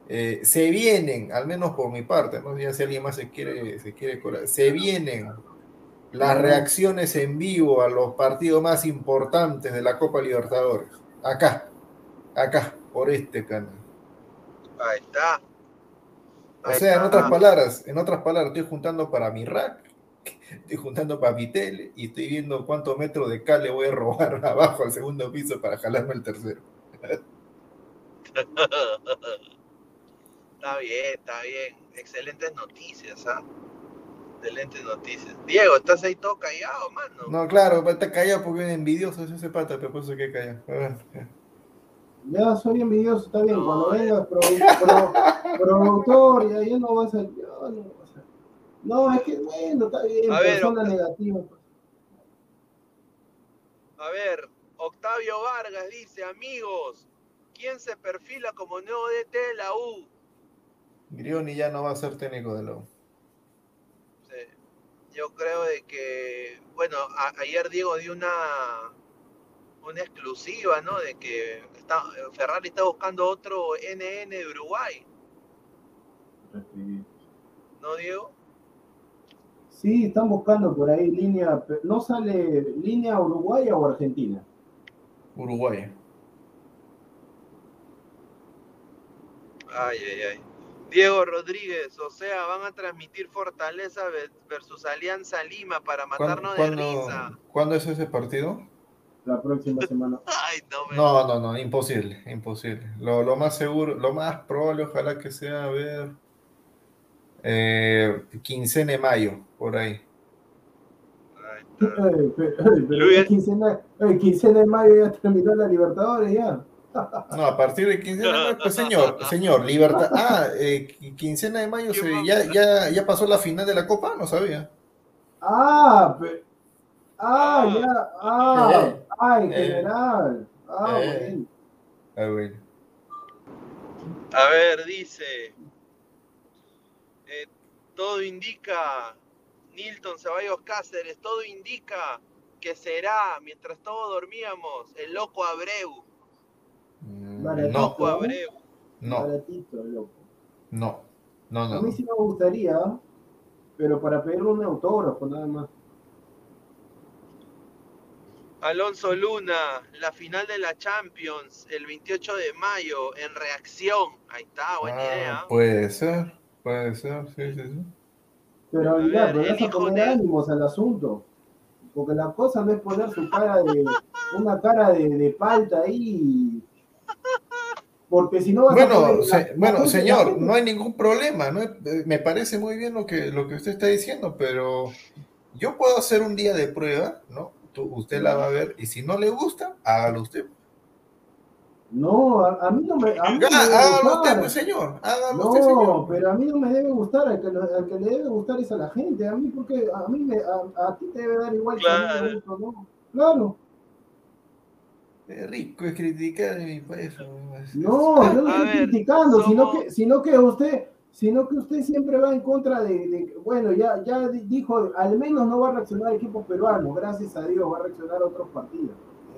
[SPEAKER 8] eh, se vienen, al menos por mi parte, no sé si alguien más se quiere, se quiere colar, se vienen las reacciones en vivo a los partidos más importantes de la Copa Libertadores. Acá, acá, por este canal.
[SPEAKER 6] Ahí está.
[SPEAKER 8] O sea, en otras palabras, en otras palabras, estoy juntando para mi rack, estoy juntando para mi tele y estoy viendo cuántos metros de cal le voy a robar abajo al segundo piso para jalarme el tercero.
[SPEAKER 6] Está bien, está bien. Excelentes noticias, ¿ah? Excelentes noticias. Diego, ¿estás ahí todo callado, mano?
[SPEAKER 8] No, claro, está callado porque es envidioso es ese pata, pero por eso que calla.
[SPEAKER 7] Ya soy envidioso, está bien.
[SPEAKER 6] No,
[SPEAKER 7] Cuando
[SPEAKER 6] eh.
[SPEAKER 7] vengas pro, pro- productor, ya, ya no vas a. ya no, a- no, es que bueno, está bien.
[SPEAKER 6] A ver,
[SPEAKER 7] persona
[SPEAKER 6] Octavio.
[SPEAKER 7] negativa. pues.
[SPEAKER 6] A ver, Octavio Vargas dice, amigos, ¿quién se perfila como nuevo DT de la U?
[SPEAKER 8] Grioni ya no va a ser técnico de la U.
[SPEAKER 6] Sí. Yo creo de que, bueno, a- ayer Diego dio una una exclusiva, ¿no? De que está, Ferrari está buscando otro NN de Uruguay, ¿no, Diego?
[SPEAKER 7] Sí, están buscando por ahí línea. ¿No sale línea uruguaya o argentina?
[SPEAKER 8] Uruguay.
[SPEAKER 6] Ay, ay, ay. Diego Rodríguez, o sea, van a transmitir Fortaleza ve- versus Alianza Lima para
[SPEAKER 8] ¿Cuándo,
[SPEAKER 6] matarnos de
[SPEAKER 8] cuándo-
[SPEAKER 6] risa.
[SPEAKER 8] cuándo es ese partido?
[SPEAKER 7] La próxima semana.
[SPEAKER 6] Ay, no me...
[SPEAKER 8] No, no, no, imposible, imposible. Lo, lo más seguro, lo más probable, ojalá que sea, a ver, eh, quincena de mayo, por ahí.
[SPEAKER 7] Eh, pe- eh, pero quincena, quincena de mayo ya terminó la Libertadores ya.
[SPEAKER 8] No, a partir de quincena de mayo, pues señor, señor, libertad. Ah, eh, qui- quincena de mayo,
[SPEAKER 6] ¿Qué
[SPEAKER 8] se- ya, ya, ya pasó la final de la Copa, no sabía.
[SPEAKER 7] Ah, pe- ah,
[SPEAKER 6] Ah.
[SPEAKER 7] ya, ah,
[SPEAKER 8] Eh,
[SPEAKER 7] ah, en
[SPEAKER 8] eh,
[SPEAKER 7] general. Ah,
[SPEAKER 8] eh.
[SPEAKER 7] bueno.
[SPEAKER 8] Ah, bueno.
[SPEAKER 6] A ver, dice. eh, todo indica. Nilton Ceballos Cáceres, todo indica que será, mientras todos dormíamos, el loco Abreu.
[SPEAKER 7] Vale,
[SPEAKER 8] No.
[SPEAKER 6] Abreu.
[SPEAKER 8] no,
[SPEAKER 7] Baratito, loco.
[SPEAKER 8] no, no,
[SPEAKER 7] A
[SPEAKER 8] no.
[SPEAKER 7] mí
[SPEAKER 8] no.
[SPEAKER 7] sí me gustaría, pero para pedirle un autógrafo nada más.
[SPEAKER 6] Alonso Luna, la final de la Champions, el 28 de mayo, en reacción. Ahí está, buena
[SPEAKER 8] Ah,
[SPEAKER 6] idea.
[SPEAKER 8] puede ser, puede ser, sí, sí, sí.
[SPEAKER 7] Pero
[SPEAKER 6] A
[SPEAKER 7] ya,
[SPEAKER 6] ver,
[SPEAKER 7] pero
[SPEAKER 6] el
[SPEAKER 7] vas a
[SPEAKER 6] hijo
[SPEAKER 7] poner
[SPEAKER 6] de-
[SPEAKER 7] ánimos al asunto. Porque la cosa no es poner su cara de, una cara de, de palta ahí. Porque si no vas a
[SPEAKER 8] Bueno, se-
[SPEAKER 7] la-
[SPEAKER 8] bueno,
[SPEAKER 7] la
[SPEAKER 8] señor, no hay ningún problema, ¿no? Eh, Me parece muy bien lo que, lo que usted está diciendo, pero yo puedo hacer un día de prueba, ¿no? Tú- usted la va a ver y si no le gusta, hágalo usted.
[SPEAKER 7] No, a, a mí no me, a mí no me debe
[SPEAKER 8] Hágalo usted,
[SPEAKER 7] gustar.
[SPEAKER 8] pues, señor. Hágalo usted, señor.
[SPEAKER 7] No, pero a mí no me debe gustar, al que, al que le debe gustar es a la gente, a mí porque a mí me, a, a ti te debe dar igual si a mí
[SPEAKER 6] Claro.
[SPEAKER 7] me gusta no. Claro.
[SPEAKER 8] Rico es criticar mi país.
[SPEAKER 7] No, yo no estoy
[SPEAKER 6] ver,
[SPEAKER 7] criticando, sino que, sino que usted, sino que usted siempre va en contra de, de- bueno, ya, ya di- dijo, al menos no va a reaccionar el equipo peruano, gracias a Dios, va a reaccionar a otros partidos.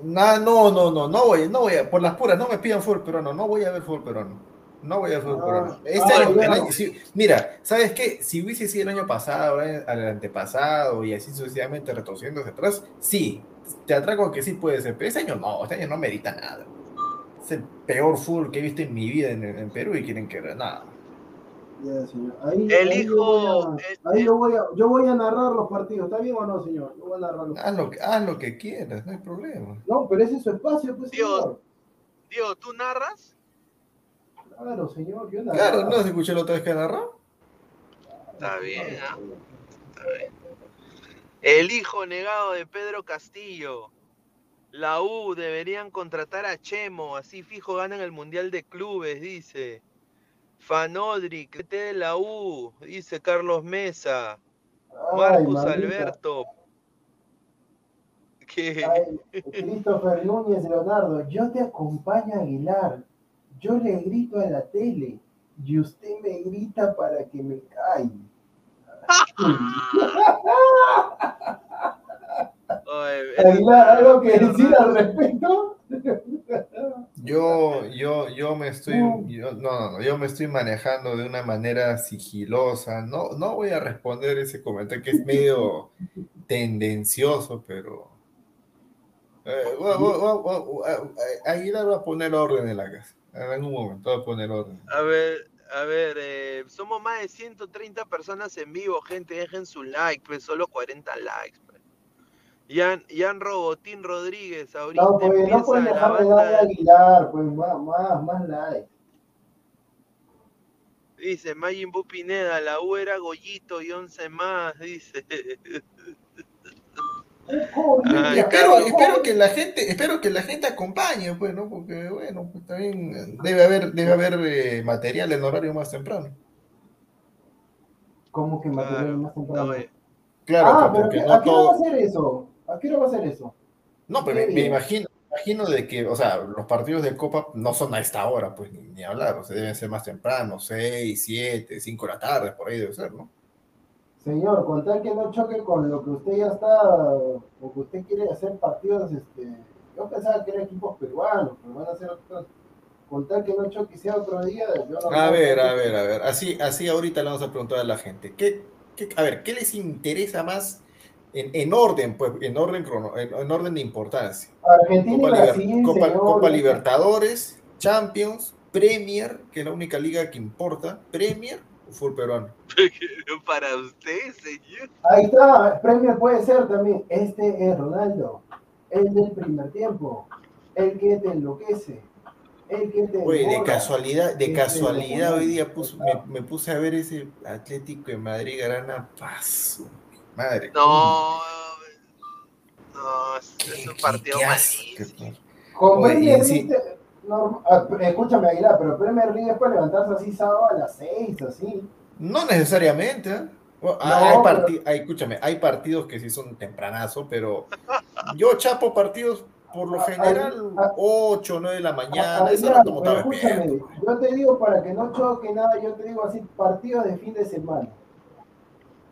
[SPEAKER 8] No, no, no, no, no voy, no voy a, por las puras, no me pidan fútbol peruano, no voy a ver fútbol peruano. No voy a ver fútbol
[SPEAKER 7] Ah,
[SPEAKER 8] peruano. Este
[SPEAKER 7] ah,
[SPEAKER 8] año, año- sí, mira, ¿sabes qué? Si hubiese sido el año pasado, eh, el antepasado y así sucesivamente retrocediendo hacia atrás, sí, te atraco que sí puede ser, pero este año no, este año no merita nada. Es el peor fútbol que he visto en mi vida en, en Perú y quieren que nada.
[SPEAKER 7] Ya, señor. Ahí,
[SPEAKER 6] El
[SPEAKER 7] ahí
[SPEAKER 6] hijo,
[SPEAKER 7] yo voy a-
[SPEAKER 6] este-
[SPEAKER 7] ahí yo voy a, yo voy a narrar los partidos, ¿está bien o no, señor? Yo voy a narrar los
[SPEAKER 8] Haz lo, que- haz lo que quieras, no hay problema.
[SPEAKER 7] No, pero ese es su espacio, pues,
[SPEAKER 6] Dios.
[SPEAKER 7] señor.
[SPEAKER 6] Diego, ¿tú narras?
[SPEAKER 7] Claro, señor, yo narro.
[SPEAKER 8] Claro, ¿no se escuchó la otra vez que narró?
[SPEAKER 6] Está bien, ¿ah? Está bien. El hijo negado de Pedro Castillo. La U deberían contratar a Chemo, así fijo ganan el Mundial de Clubes, dice. Fanodri, que de la U, dice Carlos Mesa.
[SPEAKER 7] Ay, mamita.
[SPEAKER 6] Alberto. Que
[SPEAKER 7] Ay, Christopher Núñez Leonardo, yo te acompaño Aguilar. Yo le grito a la tele y usted me grita para que me calle. ¿Algo que decir al respecto?
[SPEAKER 8] Yo, yo, yo me estoy,
[SPEAKER 7] Mm.
[SPEAKER 8] yo- no, no, no, yo me estoy manejando de una manera sigilosa. No, no voy a responder ese comentario que es medio tendencioso, pero eh, voy- a- va a poner orden en la casa. En un momento va a poner orden.
[SPEAKER 6] A ver, a ver, eh, somos más de 130 personas en vivo, gente, dejen su like, pues solo 40 likes. Pues. Jan, Jan Robotín Rodríguez, ahorita
[SPEAKER 7] No, pues no pueden dejar de darle a Aguilar, pues más, más, más like.
[SPEAKER 6] dice Majin Buu Pineda, la U era Goyito y 11 más, dice.
[SPEAKER 8] Espero, espero que la gente, espero que la gente acompañe, pues, ¿no? Porque, bueno, pues también debe haber, debe haber eh, material en horario más temprano.
[SPEAKER 7] ¿Cómo que material
[SPEAKER 6] Claro,
[SPEAKER 7] más temprano?
[SPEAKER 6] no, eh,
[SPEAKER 8] Claro,
[SPEAKER 7] ah, pero
[SPEAKER 8] porque
[SPEAKER 7] ¿qué-
[SPEAKER 8] no
[SPEAKER 7] ¿a qué hora va a
[SPEAKER 8] todo.
[SPEAKER 7] ser eso? ¿A qué hora va a ser eso?
[SPEAKER 8] No, pero me, imagino, me imagino de que, o sea, los partidos de Copa no son a esta hora, pues, ni, ni hablar, o sea, deben ser más temprano, 6, 7, 5 de la tarde, por ahí debe ser, ¿no?
[SPEAKER 7] Señor, con tal que no choque con lo que usted ya está, o que usted quiere hacer partidos, este, yo pensaba que eran equipos peruanos, pero van a ser otros. Con tal que no choque sea otro día, yo no
[SPEAKER 8] A ver, a ver, a ver, así, así ahorita le vamos a preguntar a la gente, ¿qué, qué- a ver, ¿qué les interesa más en, en orden, pues, en orden, crono- en, en orden de importancia?
[SPEAKER 7] Argentina
[SPEAKER 8] Copa,
[SPEAKER 7] y
[SPEAKER 8] Liber-
[SPEAKER 7] Brasil,
[SPEAKER 8] Copa-
[SPEAKER 7] señor.
[SPEAKER 8] Copa Libertadores, Champions, Premier, que es la única liga que importa, Premier fútbol peruano.
[SPEAKER 6] para usted, señor.
[SPEAKER 7] Ahí está, Premier puede ser también. Este es Ronaldo, el del primer tiempo, el que te enloquece, el que te.
[SPEAKER 8] Oye, de casualidad, de casualidad hoy día me, me puse a ver ese Atlético de Madrid Garana Paso. Madre.
[SPEAKER 6] No, no, es, un partido malísimo.
[SPEAKER 7] Con
[SPEAKER 8] Oye,
[SPEAKER 7] Ah, escúchame Aguilar, pero Premier League es para levantarse así sábado a las 6, así.
[SPEAKER 8] No necesariamente, ¿eh? Bueno,
[SPEAKER 7] No,
[SPEAKER 8] hay, escúchame, hay partidos que sí son tempranazo, pero yo chapo partidos por lo
[SPEAKER 7] Ah,
[SPEAKER 8] general
[SPEAKER 7] ah,
[SPEAKER 8] 8, 9 de la mañana,
[SPEAKER 7] Ah, escúchame, yo te digo para que no choque nada, yo te digo así, partidos de fin de semana.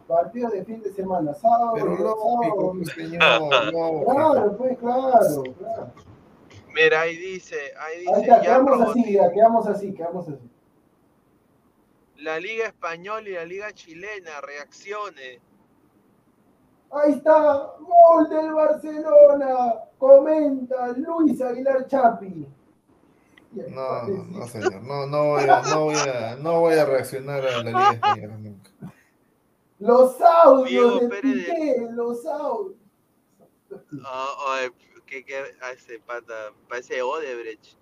[SPEAKER 7] Partidos de fin de semana, sábado,
[SPEAKER 8] Pero
[SPEAKER 7] sábado.
[SPEAKER 8] pues, señor, lógico.
[SPEAKER 7] Claro, pues claro, claro.
[SPEAKER 6] Mira, ahí dice, ahí
[SPEAKER 7] Ahí
[SPEAKER 6] dice,
[SPEAKER 7] está,
[SPEAKER 6] Jan
[SPEAKER 7] quedamos así, ya, quedamos así, quedamos así.
[SPEAKER 6] la Liga Española y la Liga Chilena, reacciones.
[SPEAKER 7] Ahí está, gol del Barcelona. Comenta Luis Aguilar Chapi.
[SPEAKER 8] No, no, no, señor, no, no voy a, no voy a, no voy a reaccionar a la Liga Española nunca.
[SPEAKER 7] Los audios
[SPEAKER 6] Diego
[SPEAKER 7] de
[SPEAKER 6] Pérez de-
[SPEAKER 7] Piqué, los audios.
[SPEAKER 6] Ah, ay, que, que a ese pata, parece Odebrecht.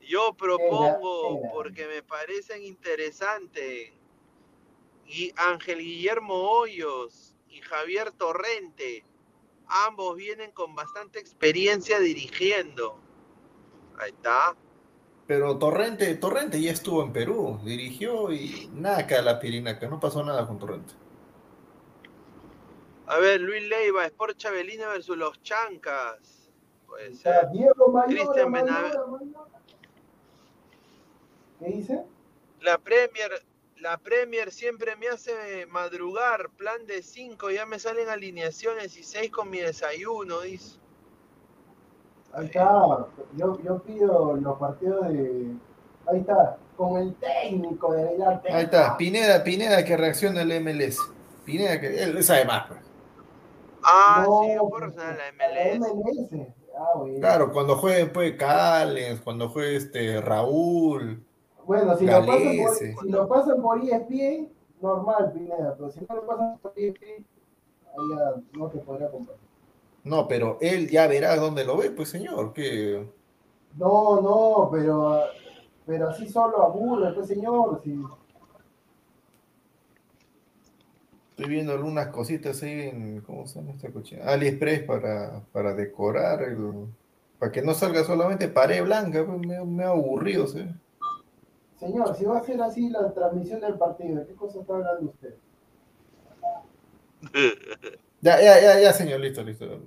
[SPEAKER 6] Yo propongo,
[SPEAKER 7] era.
[SPEAKER 6] porque me parecen interesantes, y Ángel Guillermo Hoyos y Javier Torrente, ambos vienen con bastante experiencia dirigiendo. Ahí está.
[SPEAKER 8] Pero Torrente, Torrente ya estuvo en Perú, dirigió y nada que a la pirinaca, no pasó nada con Torrente.
[SPEAKER 6] A ver, Luis Leiva, Sport Chabelina versus los Chancas. Puede
[SPEAKER 7] Está
[SPEAKER 6] ser. Cristian.
[SPEAKER 7] ¿Qué dice?
[SPEAKER 6] La Premier, la Premier siempre me hace madrugar, plan de 5, ya me salen alineaciones y 6 con mi desayuno, dice.
[SPEAKER 7] Ahí está. Yo, yo pido los partidos de. Ahí está. Con el técnico de Aguilar.
[SPEAKER 8] Ahí está, Pineda, Pineda que reacciona al MLS. Pineda que él sabe más, pues.
[SPEAKER 6] Ah,
[SPEAKER 7] No,
[SPEAKER 6] sí, yo puedo reaccionar a la
[SPEAKER 7] La
[SPEAKER 6] MLS.
[SPEAKER 7] Ah, bueno.
[SPEAKER 8] Claro, cuando juegue pues Callens, cuando juegue este Raúl.
[SPEAKER 7] Bueno, si lo, pasan por, si lo pasan por ESPN, normal, Pineda. Pero si no lo pasan por ESPN, ahí ya no te podrá comprar.
[SPEAKER 8] No, pero él ya verá dónde lo ve, pues señor, que
[SPEAKER 7] No, no, pero, pero así solo aburre, pues señor. Si,
[SPEAKER 8] estoy viendo algunas cositas ahí en, ¿cómo se llama esta cochina? AliExpress para, para decorar, el- para que no salga solamente pared blanca, pues me, me ha aburrido, ¿sí?
[SPEAKER 7] señor, si va a ser así la transmisión del partido, ¿de qué cosa está hablando usted?
[SPEAKER 8] Ya, ya, ya, ya, señor, listo, listo.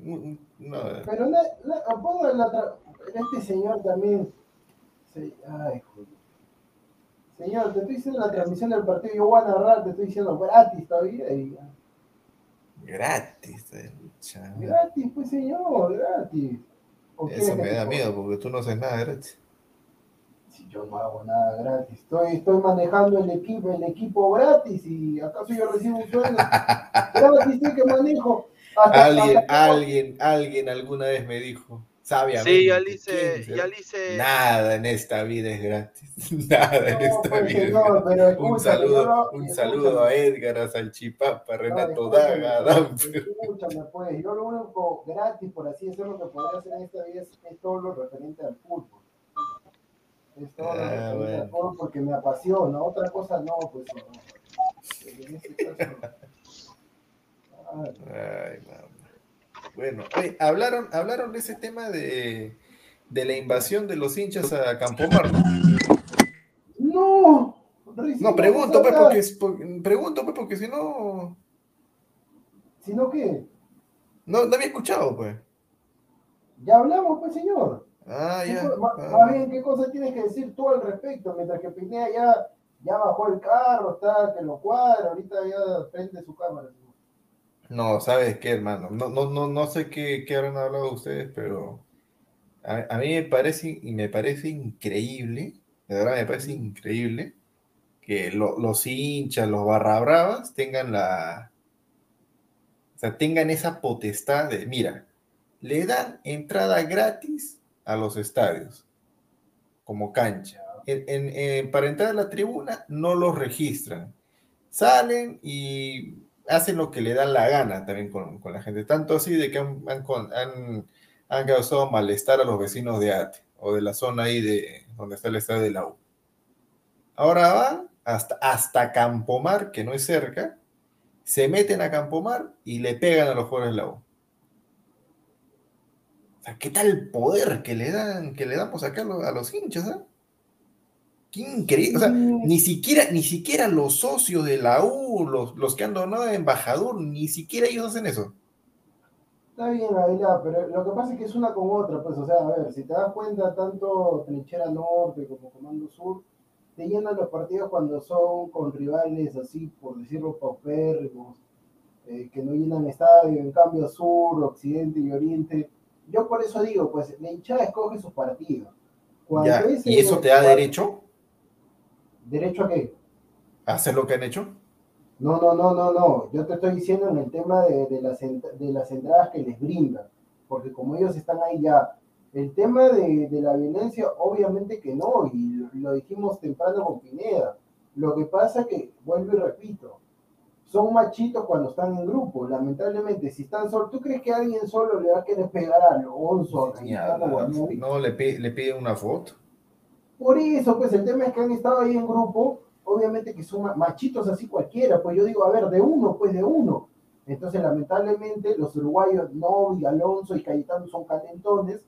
[SPEAKER 8] No,
[SPEAKER 7] Pero la, la, la este señor también. se- ay, joder. Señor, te estoy diciendo la transmisión del partido, yo voy a narrar, te estoy diciendo gratis todavía. Y,
[SPEAKER 8] Gratis. chao.
[SPEAKER 7] Gratis, pues señor, gratis. ¿O quieres
[SPEAKER 8] Eso me da miedo porque tú no haces nada gratis.
[SPEAKER 7] Si yo no hago nada gratis, estoy, estoy manejando el equipo, el equipo gratis y acaso yo recibo un sueldo gratis que manejo. Hasta-
[SPEAKER 8] Alguien,
[SPEAKER 7] hasta-
[SPEAKER 8] alguien, alguien alguna vez me dijo, sabiamente.
[SPEAKER 6] Sí, ya le hice, ya le hice.
[SPEAKER 8] Nada en esta vida es gratis. Nada en
[SPEAKER 7] No,
[SPEAKER 8] esta
[SPEAKER 7] pues,
[SPEAKER 8] vida gratis.
[SPEAKER 7] pero
[SPEAKER 8] Un
[SPEAKER 7] escúchame,
[SPEAKER 8] saludo,
[SPEAKER 7] no-
[SPEAKER 8] un saludo a Edgar, a Salchipapa, a
[SPEAKER 7] No,
[SPEAKER 8] Renato Daga, a Danfer.
[SPEAKER 7] Escúchame, pues, yo lo único gratis, por así decirlo, que podría hacer en esta vida es, es todo lo referente al fútbol. Es todo lo
[SPEAKER 8] Ah,
[SPEAKER 7] referente
[SPEAKER 8] bueno.
[SPEAKER 7] al fútbol porque me apasiona, otra cosa no, pues no. En este caso, ah,
[SPEAKER 8] Ay, mamá. Bueno, oye, hablaron, hablaron de ese tema de, de la invasión de los hinchas a Campomar. ¿no?
[SPEAKER 7] No,
[SPEAKER 8] No, pregunto, pues, porque, por- pregunto, pues, porque si no,
[SPEAKER 7] Sino que,
[SPEAKER 8] no, no había escuchado, pues.
[SPEAKER 7] ya hablamos, pues, señor.
[SPEAKER 8] Ah,
[SPEAKER 7] ¿Qué
[SPEAKER 8] ya. ah.
[SPEAKER 7] Más bien, ¿qué cosa tienes que decir tú al respecto? Mientras que Pineda ya, ya bajó el carro, está que lo cuadra, ahorita ya prende su cámara.
[SPEAKER 8] No, ¿sabes qué, hermano? No, no, no, no sé qué, qué habrán hablado ustedes, pero a, mí me parece, y me parece increíble, de verdad me parece increíble que lo- los hinchas, los barra bravas tengan la, o sea, tengan esa potestad de, mira, le dan entrada gratis a los estadios, como cancha. En- en- en- para entrar a la tribuna no los registran. Salen y hacen lo que le dan la gana también con, con la gente. Tanto así de que han, han causado malestar a los vecinos de Ate o de la zona ahí de donde está el estadio de la U. Ahora van hasta, hasta Campomar, que no es cerca, se meten a Campomar y le pegan a los jugadores de la U. O sea, ¿qué tal poder que le dan, que le damos acá a los, a los hinchas, ah? Qué increíble. O sea, ni siquiera, ni siquiera los socios de la U, los, los que han donado a embajador, ni siquiera ellos hacen eso.
[SPEAKER 7] Está bien, Adela, pero lo que pasa es que es una con otra, pues, o sea, a ver, si te das cuenta, tanto Trinchera Norte como Comando Sur, te llenan los partidos cuando son con rivales así, por decirlo, paupérrimos, eh, que no llenan estadio, en cambio Sur, Occidente y Oriente. Yo por eso digo, pues, la hinchada escoge sus partidos. Cuando
[SPEAKER 8] Ya,
[SPEAKER 7] ese-
[SPEAKER 8] ¿Y eso te da
[SPEAKER 7] cuando-
[SPEAKER 8] derecho
[SPEAKER 7] ¿Derecho a qué?
[SPEAKER 8] hacer lo que han hecho?
[SPEAKER 7] No, no, no, no, no. Yo te estoy diciendo en el tema de, de las, de las entradas que les brindan, porque como ellos están ahí ya, el tema de, de la violencia, obviamente que no, y lo, lo dijimos temprano con Pineda. Lo que pasa que, vuelvo y repito, son machitos cuando están en grupo, lamentablemente. Si están solos, ¿tú crees que alguien solo le va a querer pegar a Alonso, o a?
[SPEAKER 8] No, le, pi- le piden una foto.
[SPEAKER 7] Por eso, pues el tema es que han estado ahí en grupo, obviamente que son ma- machitos así cualquiera, pues yo digo, a ver, de uno, pues de uno. Entonces, lamentablemente, los uruguayos, Novi, Alonso y Cayetano son calentones.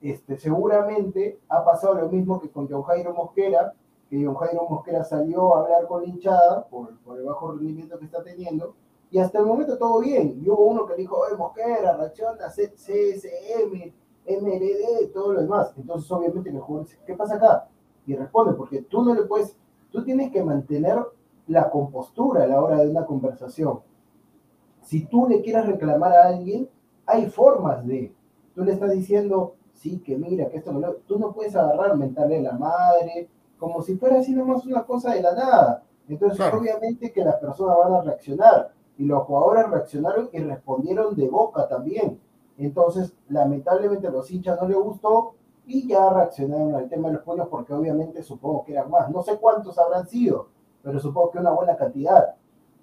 [SPEAKER 7] Este, seguramente ha pasado lo mismo que con John Jairo Mosquera, que John Jairo Mosquera salió a hablar con la hinchada por, por el bajo rendimiento que está teniendo, y hasta el momento todo bien. Y hubo uno que dijo, oye, Mosquera, reacciona, CSM, MLD, todo lo demás. Entonces, obviamente, el jugador dice, ¿qué pasa acá? Y responde, porque tú no le puedes, tú tienes que mantener la compostura a la hora de una conversación. Si tú le quieres reclamar a alguien, hay formas de, tú le estás diciendo, sí, que mira, que esto, lo tú no puedes agarrar, mentarle a la madre, como si fuera así nomás una cosa de la nada. Entonces,
[SPEAKER 8] Claro.
[SPEAKER 7] obviamente que las personas van a reaccionar. Y los jugadores reaccionaron y respondieron de boca también. Entonces, lamentablemente los hinchas no les gustó y ya reaccionaron al tema de los puños porque obviamente supongo que eran más. No sé cuántos habrán sido, pero supongo que una buena cantidad.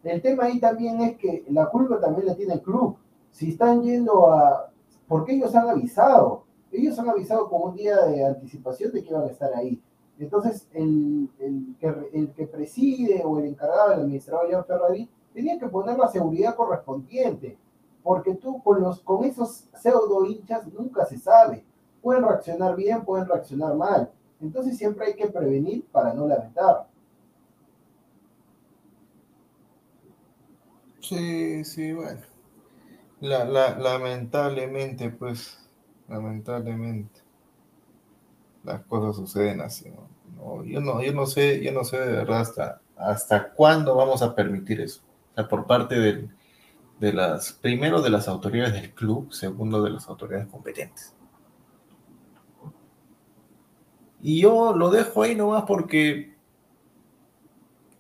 [SPEAKER 7] El tema ahí también es que la culpa también la tiene el club. Si están yendo a... Porque ellos han avisado. Ellos han avisado con un día de anticipación de que iban a estar ahí. Entonces, el, el que, preside o el encargado, el administrador Jan Ferrari, tenía que poner la seguridad correspondiente. Porque tú con, los, con esos pseudo hinchas nunca se sabe. Pueden reaccionar bien, pueden reaccionar mal. Entonces siempre hay que prevenir para no lamentar.
[SPEAKER 8] Sí, sí, bueno. La, la- lamentablemente, pues, lamentablemente, las cosas suceden así. No, yo no, yo no sé, yo no sé de verdad hasta, hasta cuándo vamos a permitir eso. O sea, por parte del, de las, primero de las autoridades del club, segundo de las autoridades competentes. Y yo lo dejo ahí nomás porque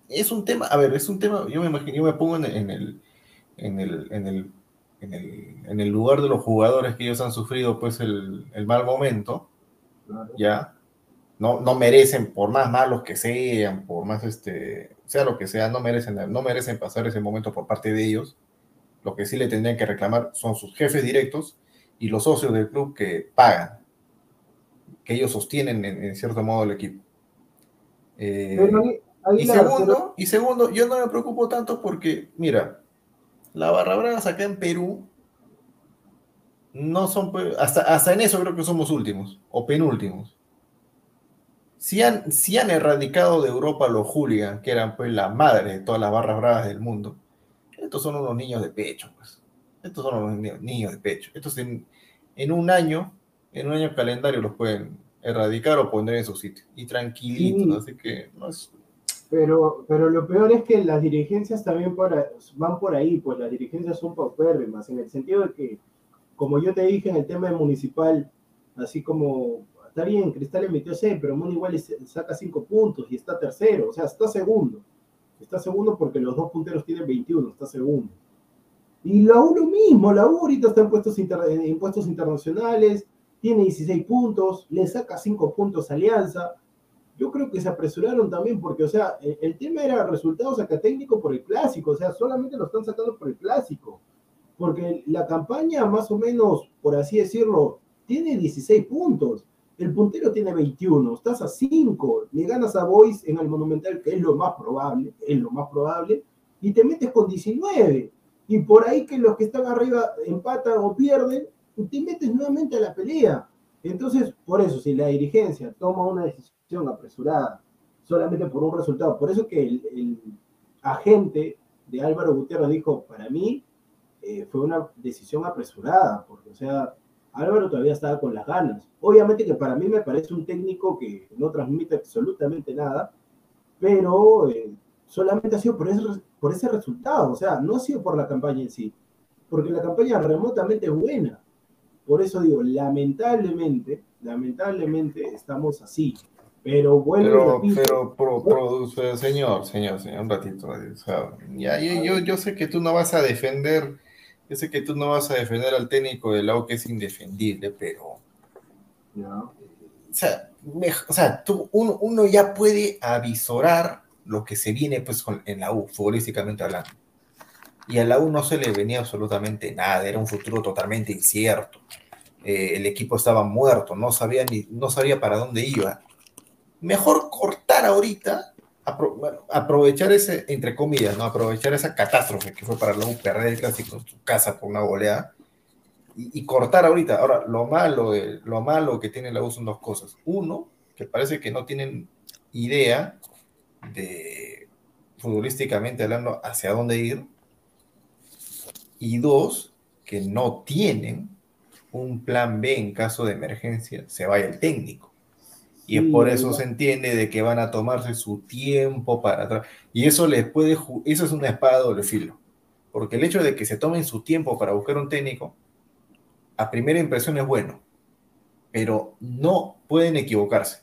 [SPEAKER 8] es un tema, a ver, es un tema, yo me imagino, yo me pongo en, el, en el, en el, en el, en el lugar de los jugadores que ellos han sufrido pues el, el mal momento, ya, no, no merecen, por más malos que sean, por más este, sea lo que sea, no merecen, no merecen pasar ese momento por parte de ellos. Lo que sí le tendrían que reclamar son sus jefes directos y los socios del club que pagan, que ellos sostienen en, cierto modo el equipo. Eh, y, segundo, y segundo, yo no me preocupo tanto porque, mira, la barra brava acá en Perú no son, pues, hasta, hasta en eso creo que somos últimos o penúltimos. Si han, si han erradicado de Europa los hooligans, que eran pues la madre de todas las barras bravas del mundo, estos son unos niños de pecho, pues. Estos son unos niños de pecho. Estos en, en un año, en un año calendario los pueden erradicar o poner en su sitio. Y tranquilitos, así que no es,
[SPEAKER 7] pero, pero lo peor es que las dirigencias también van por ahí, pues las dirigencias son paupérrimas, en el sentido de que, como yo te dije en el tema de municipal, así como, está bien, Cristal emitió 6, pero Mono igual saca 5 puntos y está tercero, o sea, está segundo. Está segundo porque los dos punteros tienen 21, está segundo. Y la U mismo, la U ahorita está en puestos, internacionales, tiene 16 puntos, le saca 5 puntos a Alianza, yo creo que se apresuraron también porque, o sea, el, tema era resultados acá técnico por el clásico, o sea, solamente lo están sacando por el clásico, porque la campaña más o menos, por así decirlo, tiene 16 puntos, el puntero tiene 21, estás a 5, le ganas a Boys en el Monumental, que es lo más probable, es lo más probable, y te metes con 19, y por ahí que los que están arriba empatan o pierden, te metes nuevamente a la pelea. Entonces, por eso, si la dirigencia toma una decisión apresurada, solamente por un resultado. Por eso que el, agente de Álvaro Gutiérrez dijo, para mí eh, fue una decisión apresurada, porque, o sea, Álvaro todavía estaba con las ganas. Obviamente que para mí me parece un técnico que no transmite absolutamente nada, pero eh, solamente ha sido por ese, por ese resultado, o sea, no ha sido por la campaña en sí, porque la campaña remotamente es buena. Por eso digo, lamentablemente, lamentablemente estamos así. Pero bueno.
[SPEAKER 8] Pero, pero señor, señor, señor, un ratito. ya, yo, yo sé que tú no vas a defender, yo sé que tú no vas a defender al técnico del lado que es indefendible, pero. O sea, o sea tú, uno, uno, ya puede avisorar lo que se viene pues en la U, futbolísticamente hablando. Y a la U no se le venía absolutamente nada, era un futuro totalmente incierto. Eh, el equipo estaba muerto, no sabía, ni, no sabía para dónde iba mejor cortar ahorita, aprovechar ese, entre comillas, ¿no? Aprovechar esa catástrofe que fue para la U perder el clásico su casa por una goleada y, cortar ahorita. Ahora, lo malo, lo malo que tiene la U son dos cosas. Uno, que parece que no tienen idea de futbolísticamente hablando hacia dónde ir. Y dos, que no tienen un plan B en caso de emergencia, se vaya el técnico. Y es por eso se entiende de que van a tomarse su tiempo para atrás. Y eso les puede, eso es una espada de doble filo. Porque el hecho de que se tomen su tiempo para buscar un técnico, a primera impresión es bueno. Pero no pueden equivocarse.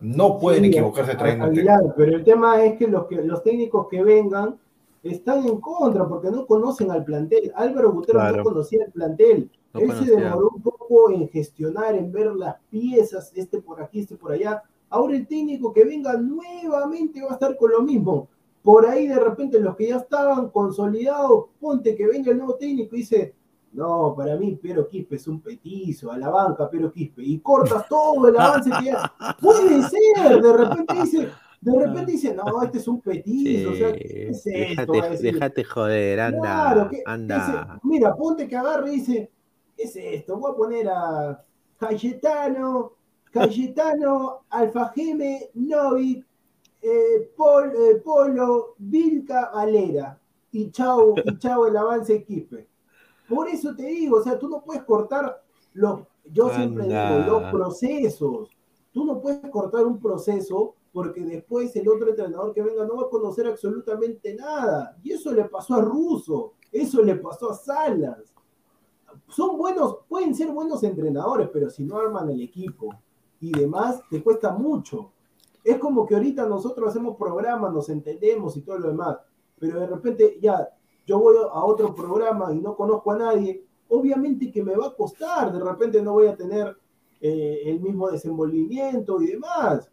[SPEAKER 8] No pueden equivocarse trayendo
[SPEAKER 7] Pero el tema es que los, que los técnicos que vengan están en contra porque no conocen al plantel. Álvaro Gutiérrez no conocía el plantel. Él se demoró un poco en gestionar, en ver las piezas, este por aquí, este por allá. Ahora el técnico que venga nuevamente va a estar con lo mismo. Por ahí de repente los que ya estaban consolidados, ponte que venga el nuevo técnico y dice, no, para mí Pero Quispe es un petizo, a la banca Pero Quispe, y cortas todo el avance que ya... Puede ser, de repente dice, de repente dice, no, este es un petizo, o sea, ¿qué es esto?
[SPEAKER 9] Déjate, joder, anda, anda.
[SPEAKER 7] mira, ponte que agarre y dice, es esto? Voy a poner a Cayetano, Cayetano, Alfajeme, Novik, eh, eh, Polo, Vilca, Valera. Y chao, y chao el avance equipe. Por eso te digo, o sea, tú no puedes cortar los, yo siempre digo, los procesos. Tú no puedes cortar un proceso porque después el otro entrenador que venga no va a conocer absolutamente nada. Y eso le pasó a Russo. Eso le pasó a Salas. Son buenos, pueden ser buenos entrenadores, pero si no arman el equipo y demás, te cuesta mucho. Es como que ahorita nosotros hacemos programas, nos entendemos y todo lo demás, pero de repente ya yo voy a otro programa y no conozco a nadie, obviamente que me va a costar, de repente no voy a tener eh, el mismo desenvolvimiento y demás.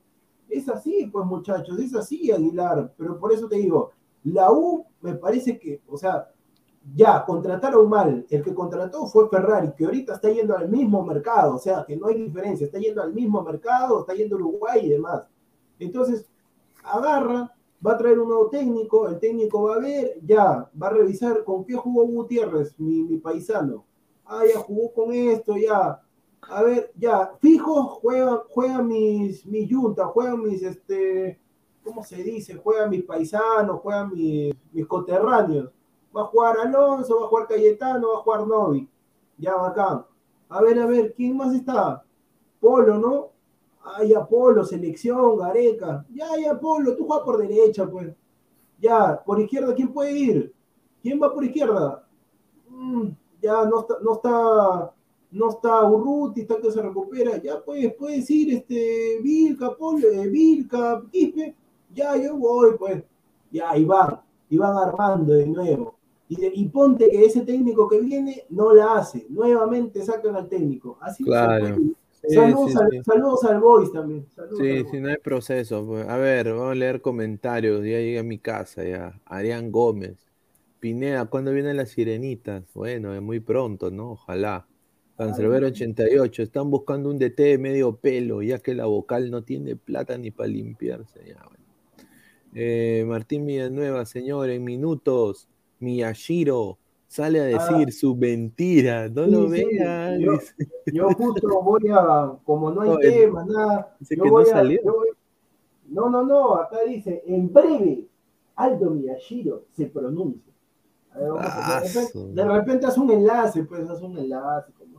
[SPEAKER 7] Es así, pues muchachos, es así, Aguilar, pero por eso te digo, la U me parece que, o sea, ya contrataron mal, el que contrató fue Ferrari, que ahorita está yendo al mismo mercado, o sea, que no hay diferencia, está yendo al mismo mercado, está yendo a Uruguay y demás. Entonces, agarra, va a traer un nuevo técnico, el técnico va a ver, ya, va a revisar con qué jugó Gutiérrez, mi, mi paisano. Ah, ya jugó con esto, ya. A ver, ya, fijo, juegan juega mis, mis juntas, juegan mis, este, ¿cómo se dice? Juegan mis paisanos, juegan mis, mis coterráneos. Va a jugar Alonso, va a jugar Cayetano, va a jugar Novi. Ya, bacán. A ver, a ver, ¿quién más está? Polo, ¿no? Ay, Apolo, selección, Gareca. Ya, ya, Apolo, tú juegas por derecha, pues. Ya, por izquierda, ¿quién puede ir? ¿Quién va por izquierda? Mm, ya no está, no está, no está Urruti, está que se recupera. Ya, pues, puedes ir, este, Vilca, Polo, eh, Vilca, Quispe. Ya, yo voy, pues. Ya, y van armando de nuevo. Y, ponte que ese técnico que viene no la hace. Nuevamente sacan al técnico. Así
[SPEAKER 9] Claro. Sí,
[SPEAKER 7] saludos,
[SPEAKER 9] sí,
[SPEAKER 7] al,
[SPEAKER 9] sí.
[SPEAKER 7] saludos al Boys también. Saludos
[SPEAKER 9] Sí, sí, no hay proceso. pues. A ver, vamos a leer comentarios. Ya llegué a mi casa, ya. Arián Gómez. Pineda, ¿cuándo vienen las sirenitas? Bueno, es muy pronto, ¿no? Ojalá. Cancerbero 88, están buscando un DT de medio pelo, ya que la vocal no tiene plata ni para limpiarse. Ya, bueno. Eh, Martín Villanueva, señor, en minutos, Miyashiro sale a decir
[SPEAKER 7] Ah.
[SPEAKER 9] su mentira. No
[SPEAKER 7] Sí,
[SPEAKER 9] lo vean.
[SPEAKER 7] yo-. Yo justo voy a, como no hay
[SPEAKER 9] No,
[SPEAKER 7] tema, nada,
[SPEAKER 9] dice
[SPEAKER 7] yo
[SPEAKER 9] que no
[SPEAKER 7] voy a, yo voy- no, no, no, acá dice, en breve, Aldo Miyashiro se pronuncia. A ver, vamos a- de,
[SPEAKER 9] su
[SPEAKER 7] repente, de repente haz un enlace, pues haz un enlace, como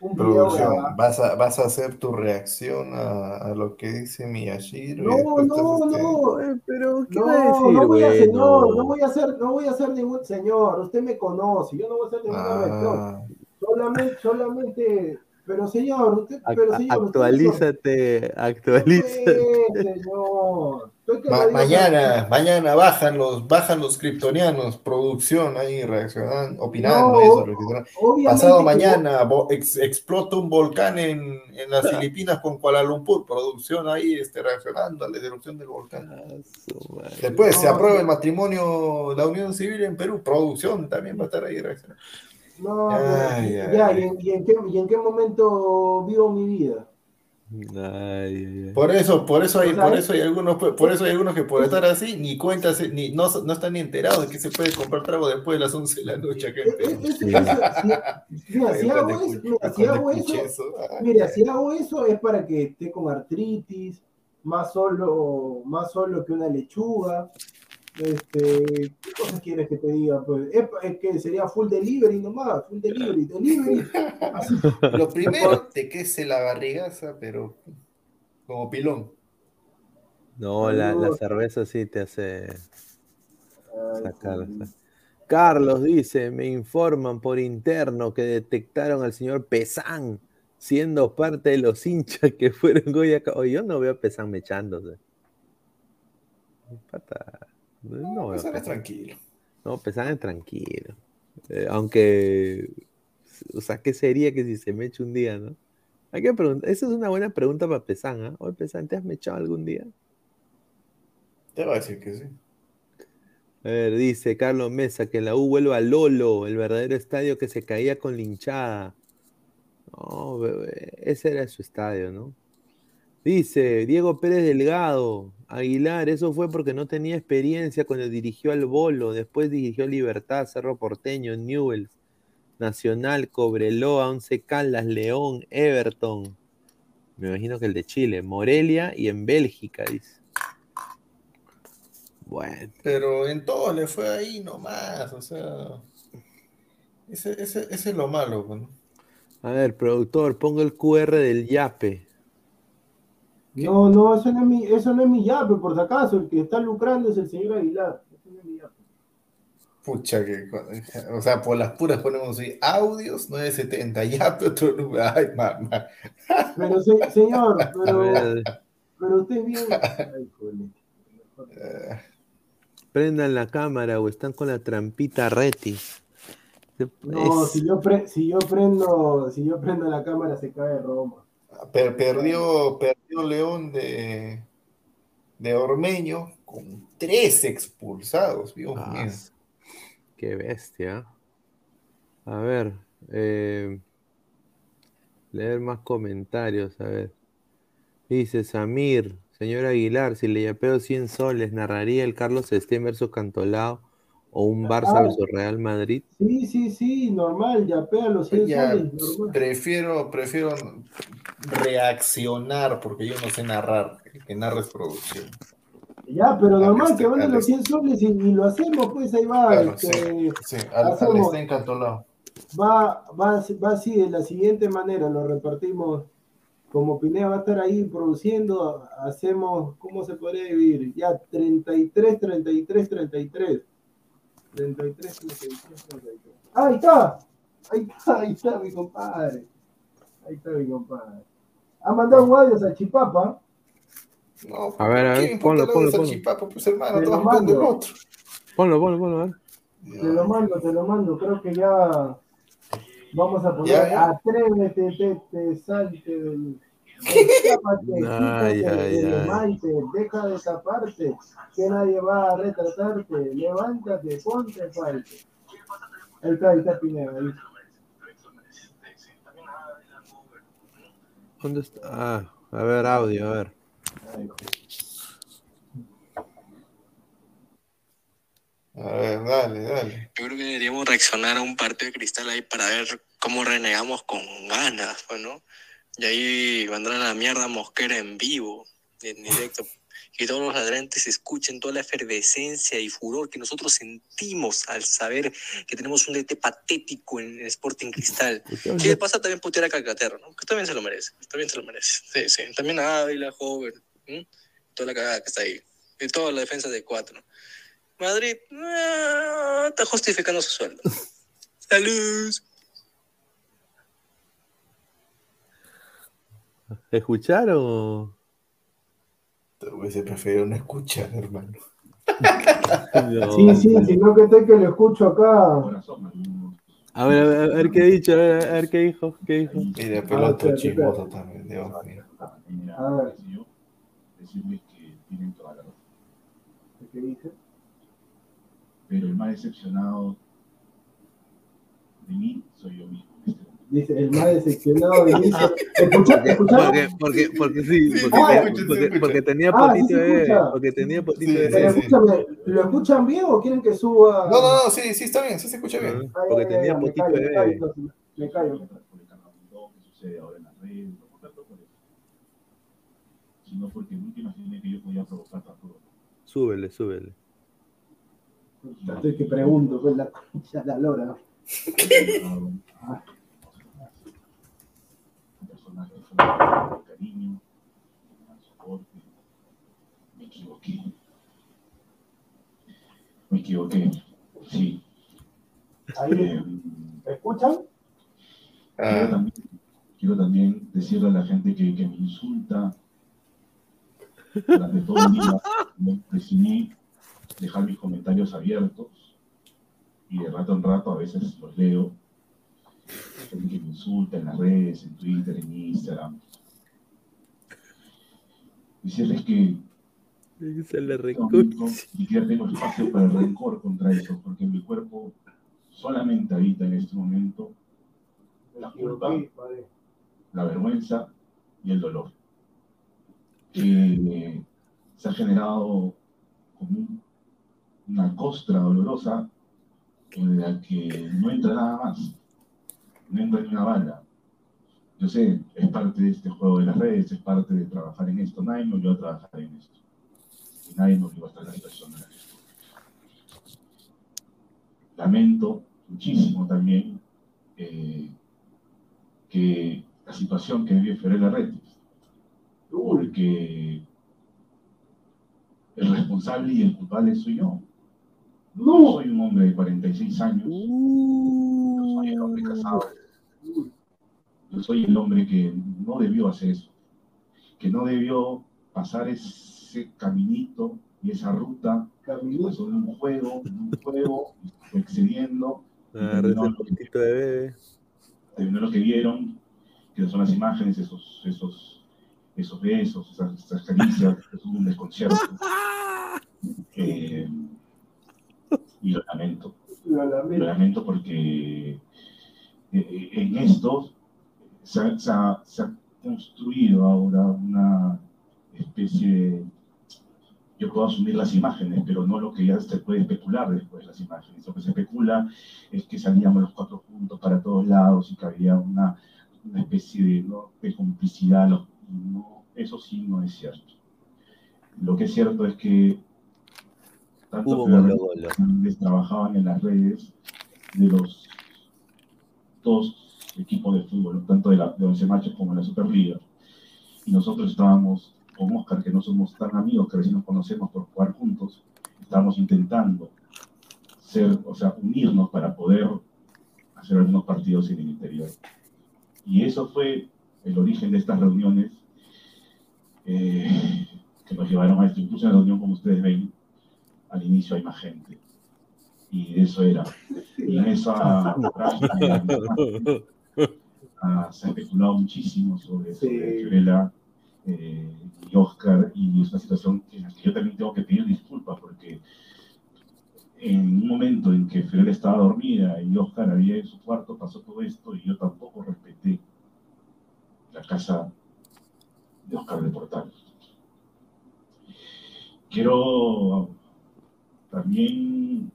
[SPEAKER 7] un
[SPEAKER 8] Producción. ¿vas a, vas a hacer tu reacción a, a lo que dice Miyashiro?
[SPEAKER 7] No, no,
[SPEAKER 8] este,
[SPEAKER 7] no,
[SPEAKER 9] Eh, Pero, ¿qué
[SPEAKER 7] no,
[SPEAKER 9] va a decir?
[SPEAKER 7] no voy a hacer, no,
[SPEAKER 9] Bueno.
[SPEAKER 7] no voy a hacer, no voy a hacer ningún señor, usted me conoce, yo no voy a hacer ninguna reacción.
[SPEAKER 8] Ah,
[SPEAKER 7] Solamente, solamente, pero señor, usted, pero señor, usted
[SPEAKER 9] Actualízate, actualízate.
[SPEAKER 7] Pues, señor.
[SPEAKER 8] Ma- mañana, mañana bajan los, bajan los kryptonianos, producción ahí reaccionando, opinando
[SPEAKER 7] No,
[SPEAKER 8] eso, Pasado mañana ex- explota un volcán en, en las Filipinas con Kuala Lumpur, producción ahí este, reaccionando a la erupción del volcán.
[SPEAKER 9] Ah.
[SPEAKER 8] Después se aprueba
[SPEAKER 7] no.
[SPEAKER 8] el matrimonio, la unión civil en Perú, producción también va a estar ahí reaccionando.
[SPEAKER 7] No,
[SPEAKER 8] Ay,
[SPEAKER 7] pero-
[SPEAKER 8] ay,
[SPEAKER 7] ya,
[SPEAKER 8] ay.
[SPEAKER 7] ¿y en, y en qué, y en qué momento vivo mi vida?
[SPEAKER 9] Ay.
[SPEAKER 8] Por eso, por eso hay, por
[SPEAKER 7] es-
[SPEAKER 8] eso hay algunos, por eso hay algunos que por estar así, ni cuentas, ni, no, no están ni enterados de que se puede comprar trago después de las 11 de la noche acá en
[SPEAKER 7] Es-
[SPEAKER 8] Perú.
[SPEAKER 7] es-
[SPEAKER 9] Sí.
[SPEAKER 7] si- mira, si
[SPEAKER 8] Ay,
[SPEAKER 7] hago eso, mira, si hago eso, mira, si hago eso es para que esté con artritis, más solo, más solo que una lechuga. Este, ¿qué cosas quieres que te diga? Pues es, es que sería full delivery nomás, full delivery, delivery.
[SPEAKER 8] Lo primero te quece la barrigaza, pero como pilón.
[SPEAKER 9] No, la, la cerveza sí te hace sacar. Carlos dice, me informan por interno que detectaron al señor Pesán siendo parte de los hinchas que fueron hoy acá. Oye, yo no veo a Pesán mechándose. Pata, no, no a
[SPEAKER 8] Pues tranquilo.
[SPEAKER 9] No, Pesán es tranquilo. Eh, aunque, o sea, ¿qué sería que si se me echa un día, no? Hay que preguntar, esa es una buena pregunta para Pesán, ¿ah? Oye, Pesán, ¿te has mechado algún día?
[SPEAKER 8] Te va a decir que sí.
[SPEAKER 9] A ver, dice Carlos Mesa que la U vuelva a Lolo, el verdadero estadio que se caía con linchada. No, bebé, ese era su estadio, ¿no? Dice Diego Pérez Delgado, Aguilar, eso fue porque no tenía experiencia cuando dirigió al Bolo, después dirigió Libertad, Cerro Porteño, Newell's, Nacional, Cobreloa, Once Caldas, León, Everton. Me imagino que el de Chile, Morelia y en Bélgica, dice. Bueno.
[SPEAKER 8] Pero en todo le fue ahí nomás, o sea. Ese, ese, ese es lo malo, pues, ¿no?
[SPEAKER 9] A ver, productor, pongo el QR del Yape.
[SPEAKER 7] No, no, eso no, es mi, eso no es mi yape, por si acaso. El que está lucrando es el señor Aguilar. Eso no es mi yape.
[SPEAKER 8] Pucha, que, o sea, por las puras ponemos ahí audios 970, ya, pero otro número. Ay, mamá.
[SPEAKER 7] Pero, se- señor, pero, pero usted bien. Ay.
[SPEAKER 8] Eh,
[SPEAKER 9] Prendan la cámara o están con la trampita reti.
[SPEAKER 7] No,
[SPEAKER 9] Es-
[SPEAKER 7] si yo, pre- si yo prendo, si yo prendo la cámara se cae Roma.
[SPEAKER 8] Per- perdió, perdió León de, de Ormeño con tres expulsados, Dios
[SPEAKER 9] Ah,
[SPEAKER 8] mío.
[SPEAKER 9] Qué bestia. A ver, eh, leer más comentarios, a ver. Dice Samir, señor Aguilar, si le yapeo 100 soles, ¿narraría el Carlos Estén versus Cantolao o un Barça
[SPEAKER 7] Ah.
[SPEAKER 9] versus Real Madrid?
[SPEAKER 7] Sí, sí, sí, normal, ya pega los 100
[SPEAKER 8] Ya,
[SPEAKER 7] soles, normal.
[SPEAKER 8] prefiero, prefiero reaccionar porque yo no sé narrar, el que narra es producción.
[SPEAKER 7] Ya, pero
[SPEAKER 8] Al
[SPEAKER 7] normal
[SPEAKER 8] este-
[SPEAKER 7] que
[SPEAKER 8] al
[SPEAKER 7] los 100 soles y, y lo hacemos, pues ahí va.
[SPEAKER 8] Claro,
[SPEAKER 7] este,
[SPEAKER 8] Sí, al, al
[SPEAKER 7] hacemos- va, va, va así, de la siguiente manera, lo repartimos. Como Pineda va a estar ahí produciendo, hacemos, ¿cómo se podría dividir? Ya, 33, 33, 33. 33, 33, 33. ¡Ah, ahí está! Ahí está, ahí está mi compadre. Ahí está mi compadre. Ha mandado un audio a Chipapa.
[SPEAKER 8] No,
[SPEAKER 9] A ver, a
[SPEAKER 8] ¿qué
[SPEAKER 9] ver, ponlo, ponlo, ponlo.
[SPEAKER 8] Salchipapa? Pues hermano,
[SPEAKER 7] Te
[SPEAKER 8] buscando el otro.
[SPEAKER 9] Ponlo, ponlo, ponlo, a ver.
[SPEAKER 7] Te lo mando, te lo mando. Creo que ya vamos a poner
[SPEAKER 8] Ya, ya.
[SPEAKER 7] atrévete, te, te, salte del.
[SPEAKER 9] Ay, ay, ay.
[SPEAKER 7] deja de taparte, que nadie va a retratarte, levántate, ponte está, ahí está Pineda, ahí.
[SPEAKER 9] ¿Dónde está? Ah, a ver, audio, a ver.
[SPEAKER 8] A ver, dale, dale.
[SPEAKER 10] Yo creo que deberíamos reaccionar a un partido de cristal ahí para ver cómo renegamos con ganas, pues, ¿no? Y ahí vendrá la mierda mosquera en vivo, en directo. Que todos los ladrantes escuchen toda la efervescencia y furor que nosotros sentimos al saber que tenemos un DT patético en el Sporting Cristal. ¿Qué le pasa también putear a Calcaterra, no? Que también se lo merece, también se lo merece. Sí, sí. También a Ávila, Joven, toda la cagada que está ahí. Y toda la defensa de cuatro. Madrid ah, está justificando su sueldo. Salud.
[SPEAKER 9] ¿Escucharon?
[SPEAKER 8] Hubiese preferido no escuchar, hermano.
[SPEAKER 9] No.
[SPEAKER 7] Sí, sí, sino que estoy que lo escucho acá.
[SPEAKER 9] A ver, a ver, a ver qué he dicho, a ver, a ver qué dijo, qué dijo.
[SPEAKER 8] Mira,
[SPEAKER 7] Ah,
[SPEAKER 8] pelota chismoso también, Dios mío.
[SPEAKER 7] A ver,
[SPEAKER 11] decirles que tienen toda la razón.
[SPEAKER 7] ¿qué dice?
[SPEAKER 11] Pero el más decepcionado de mí soy yo mismo.
[SPEAKER 7] Dice, el más decepcionado de mí. ¿Escucha- ¿Escucharon?
[SPEAKER 9] Porque, porque, porque sí,
[SPEAKER 8] Sí,
[SPEAKER 9] porque, porque, tenía
[SPEAKER 7] Ah, sí
[SPEAKER 9] potito
[SPEAKER 7] se
[SPEAKER 9] de porque tenía potito
[SPEAKER 8] Sí,
[SPEAKER 9] de
[SPEAKER 7] Pero escúchame, ¿lo escuchan bien o quieren que suba?
[SPEAKER 8] No, no, no, sí, sí, está bien, sí se escucha bien.
[SPEAKER 9] Ah, Porque tenía
[SPEAKER 7] me
[SPEAKER 9] potito
[SPEAKER 7] callo,
[SPEAKER 9] de
[SPEAKER 7] me callo,
[SPEAKER 9] bebé.
[SPEAKER 7] entonces, Me callo.
[SPEAKER 11] Por el carnaval que sucede ahora en las redes, no tanto por eso, sino porque nunca imaginé que yo podía provocar tanto dolor.
[SPEAKER 9] Súbele, súbele.
[SPEAKER 7] Estoy que pregunto, pues la concha de la lora.
[SPEAKER 11] Ah. Un con cariño, con soporte. Me equivoqué. Me equivoqué, sí.
[SPEAKER 7] Ahí,
[SPEAKER 11] Eh,
[SPEAKER 7] ¿me escuchan?
[SPEAKER 11] Quiero
[SPEAKER 8] Ah,
[SPEAKER 11] también, quiero también decirle a la gente que, que me insulta durante todo el día. Me decidí dejar mis comentarios abiertos y de rato en rato a veces los leo. Gente que me insulta en las redes, en Twitter, en Instagram. Decirles que
[SPEAKER 9] Se le
[SPEAKER 11] ni siquiera tengo espacio para el rencor contra eso, porque mi cuerpo solamente habita en este momento la culpa, la vergüenza y el dolor. Que se ha generado como un- una costra dolorosa en la que no entra nada más, entra ni una bala. Yo sé, es parte de este juego de las redes, es parte de trabajar en esto. Nadie me obligó a trabajar en esto. Y nadie me obligó a estar en la situación. Lamento muchísimo también eh, que la situación que vive Fiorella Retis, porque el responsable y el culpable soy yo. No soy un hombre de 46 años. Yo soy el hombre casado. Yo soy el hombre que no debió hacer eso. Que no debió pasar ese caminito y esa ruta. Caminito. Sobre un juego, un juego, excediendo.
[SPEAKER 9] Ah, terminó lo, que, de bebé.
[SPEAKER 11] terminó lo que vieron, que son las imágenes, esos, esos, esos besos, esas, esas caricias, es un desconcierto. Eh, y lo lamento. Lo lamento, lo lamento porque eh, eh, en esto se ha, se, ha, se ha, construido ahora una especie de... Yo puedo asumir las imágenes, pero no lo que ya se puede especular después de las imágenes. Lo que se especula es que salíamos los cuatro puntos para todos lados y que había una, una especie de, ¿no? de complicidad. No, eso sí no es cierto. Lo que es cierto es que tanto que trabajaban en las redes de los dos equipos de fútbol, tanto de, la, de Once Machos como de la Superliga. Y nosotros estábamos con Oscar, que no somos tan amigos, que recién nos conocemos por jugar juntos, estábamos intentando ser, o sea, unirnos para poder hacer algunos partidos en el interior. Y eso fue el origen de estas reuniones eh, que nos llevaron a esto. Incluso en la reunión, como ustedes ven, al inicio hay más gente. Y eso era. Y en esa ah, se ha especulado muchísimo sobre, sobre Fiorella eh, y Oscar, y es una situación en la que yo también tengo que pedir disculpas porque en un momento en que Fiorella estaba dormida y Oscar había en su cuarto, pasó todo esto y yo tampoco respeté la casa de Oscar de Portal. Quiero también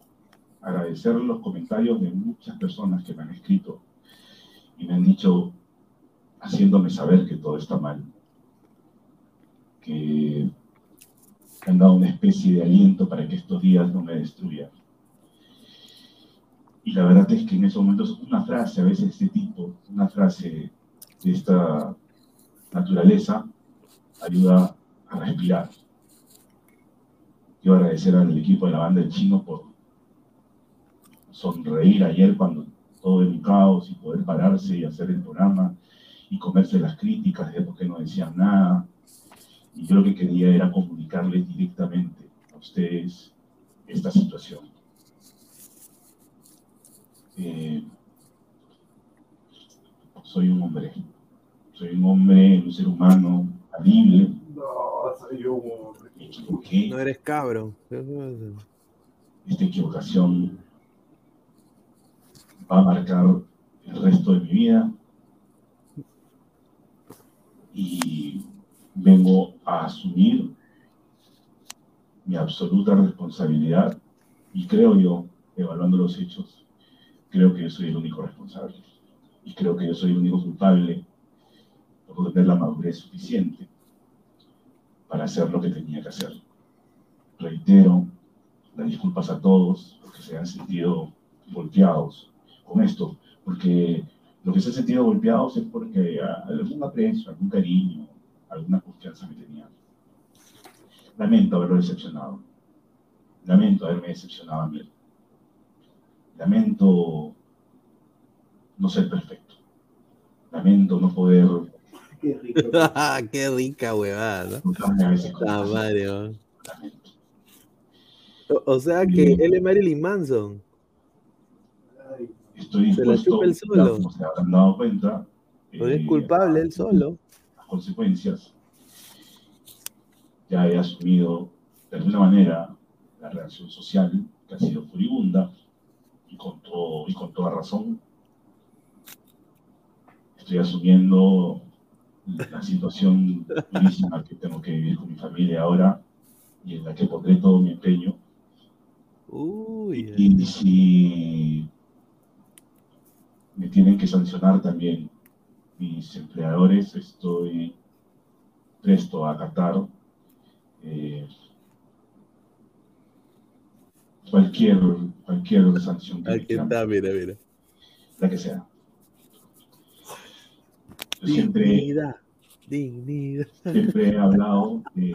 [SPEAKER 11] agradecer los comentarios de muchas personas que me han escrito y me han dicho, haciéndome saber que todo está mal, que han dado una especie de aliento para que estos días no me destruyan. Y la verdad es que en esos momentos una frase, a veces de este tipo, una frase de esta naturaleza, ayuda a respirar. Quiero agradecer al equipo de la banda del chino por sonreír ayer cuando todo era caos y poder pararse y hacer el programa y comerse las críticas de por qué no decían nada. Y yo lo que quería era comunicarles directamente a ustedes esta situación. Eh, soy un hombre, soy un hombre, un ser humano, libre.
[SPEAKER 7] No, soy un
[SPEAKER 9] no eres cabro.
[SPEAKER 11] Esta equivocación va a marcar el resto de mi vida. Y vengo a asumir mi absoluta responsabilidad. Y creo yo, evaluando los hechos, creo que yo soy el único responsable. Y creo que yo soy el único culpable por no tener la madurez suficiente para hacer lo que tenía que hacer. Reitero las disculpas a todos los que se han sentido golpeados con esto, porque lo que se han sentido golpeados es porque algún aprecio, algún cariño, alguna confianza me tenían. Lamento haberlo decepcionado. Lamento haberme decepcionado a mí. Lamento no ser perfecto. Lamento no poder
[SPEAKER 9] Qué rico. Qué rica huevada. Ah, Mario. O, sea que él es Marilyn Manson.
[SPEAKER 11] Estoy
[SPEAKER 9] se la chupa el solo.
[SPEAKER 11] Habrán dado cuenta.
[SPEAKER 9] No es eh, culpable él solo.
[SPEAKER 11] Las consecuencias. Ya he asumido de alguna manera la reacción social que ha sido furibunda y con, todo, y con toda razón. Estoy asumiendo la situación durísima que tengo que vivir con mi familia ahora y en la que pondré todo mi empeño.
[SPEAKER 9] Uy,
[SPEAKER 11] y, si me tienen que sancionar también mis empleadores, estoy presto a acatar eh, cualquier, cualquier sanción que
[SPEAKER 9] Aquí está, mira, mira.
[SPEAKER 11] La que sea. Siempre,
[SPEAKER 9] dignidad.
[SPEAKER 11] Siempre he hablado de,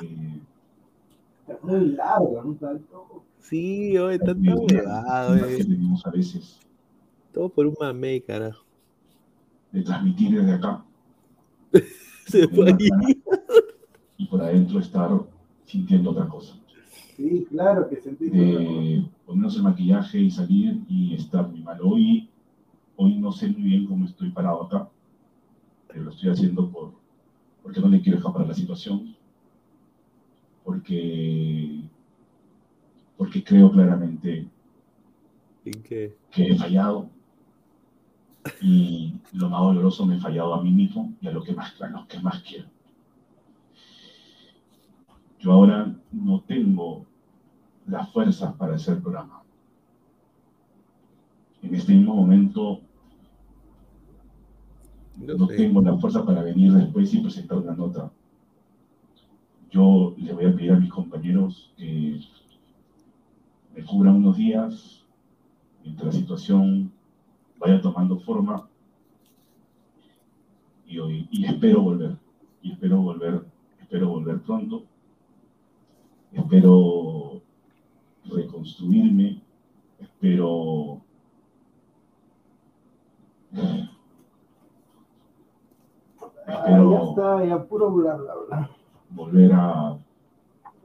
[SPEAKER 7] Es muy largo, ¿no? Tanto.
[SPEAKER 9] Sí, hoy está
[SPEAKER 11] bien,
[SPEAKER 9] huevado,
[SPEAKER 11] que
[SPEAKER 9] eh.
[SPEAKER 11] tenemos a veces
[SPEAKER 9] Todo por un mame, carajo.
[SPEAKER 11] de transmitir desde acá
[SPEAKER 9] Se fue ahí.
[SPEAKER 11] y por adentro estar sintiendo otra cosa.
[SPEAKER 7] Sí, claro que sentí.
[SPEAKER 11] de ponernos el maquillaje y salir y estar muy mal. Hoy, hoy no sé muy bien cómo estoy parado acá, lo estoy haciendo por, porque no le quiero escapar la situación, porque, porque creo claramente
[SPEAKER 9] ¿En qué?
[SPEAKER 11] que he fallado y lo más doloroso me he fallado a mí mismo y a lo que más, a lo que más quiero. Yo ahora no tengo las fuerzas para hacer programa. En este mismo momento no tengo la fuerza para venir después y presentar una nota. Yo le voy a pedir a mis compañeros que me cubran unos días mientras la situación vaya tomando forma y, hoy, y espero volver. Y espero volver, espero volver pronto. Espero reconstruirme. Espero espero
[SPEAKER 7] ya está, ya puro bla, bla, bla.
[SPEAKER 11] volver a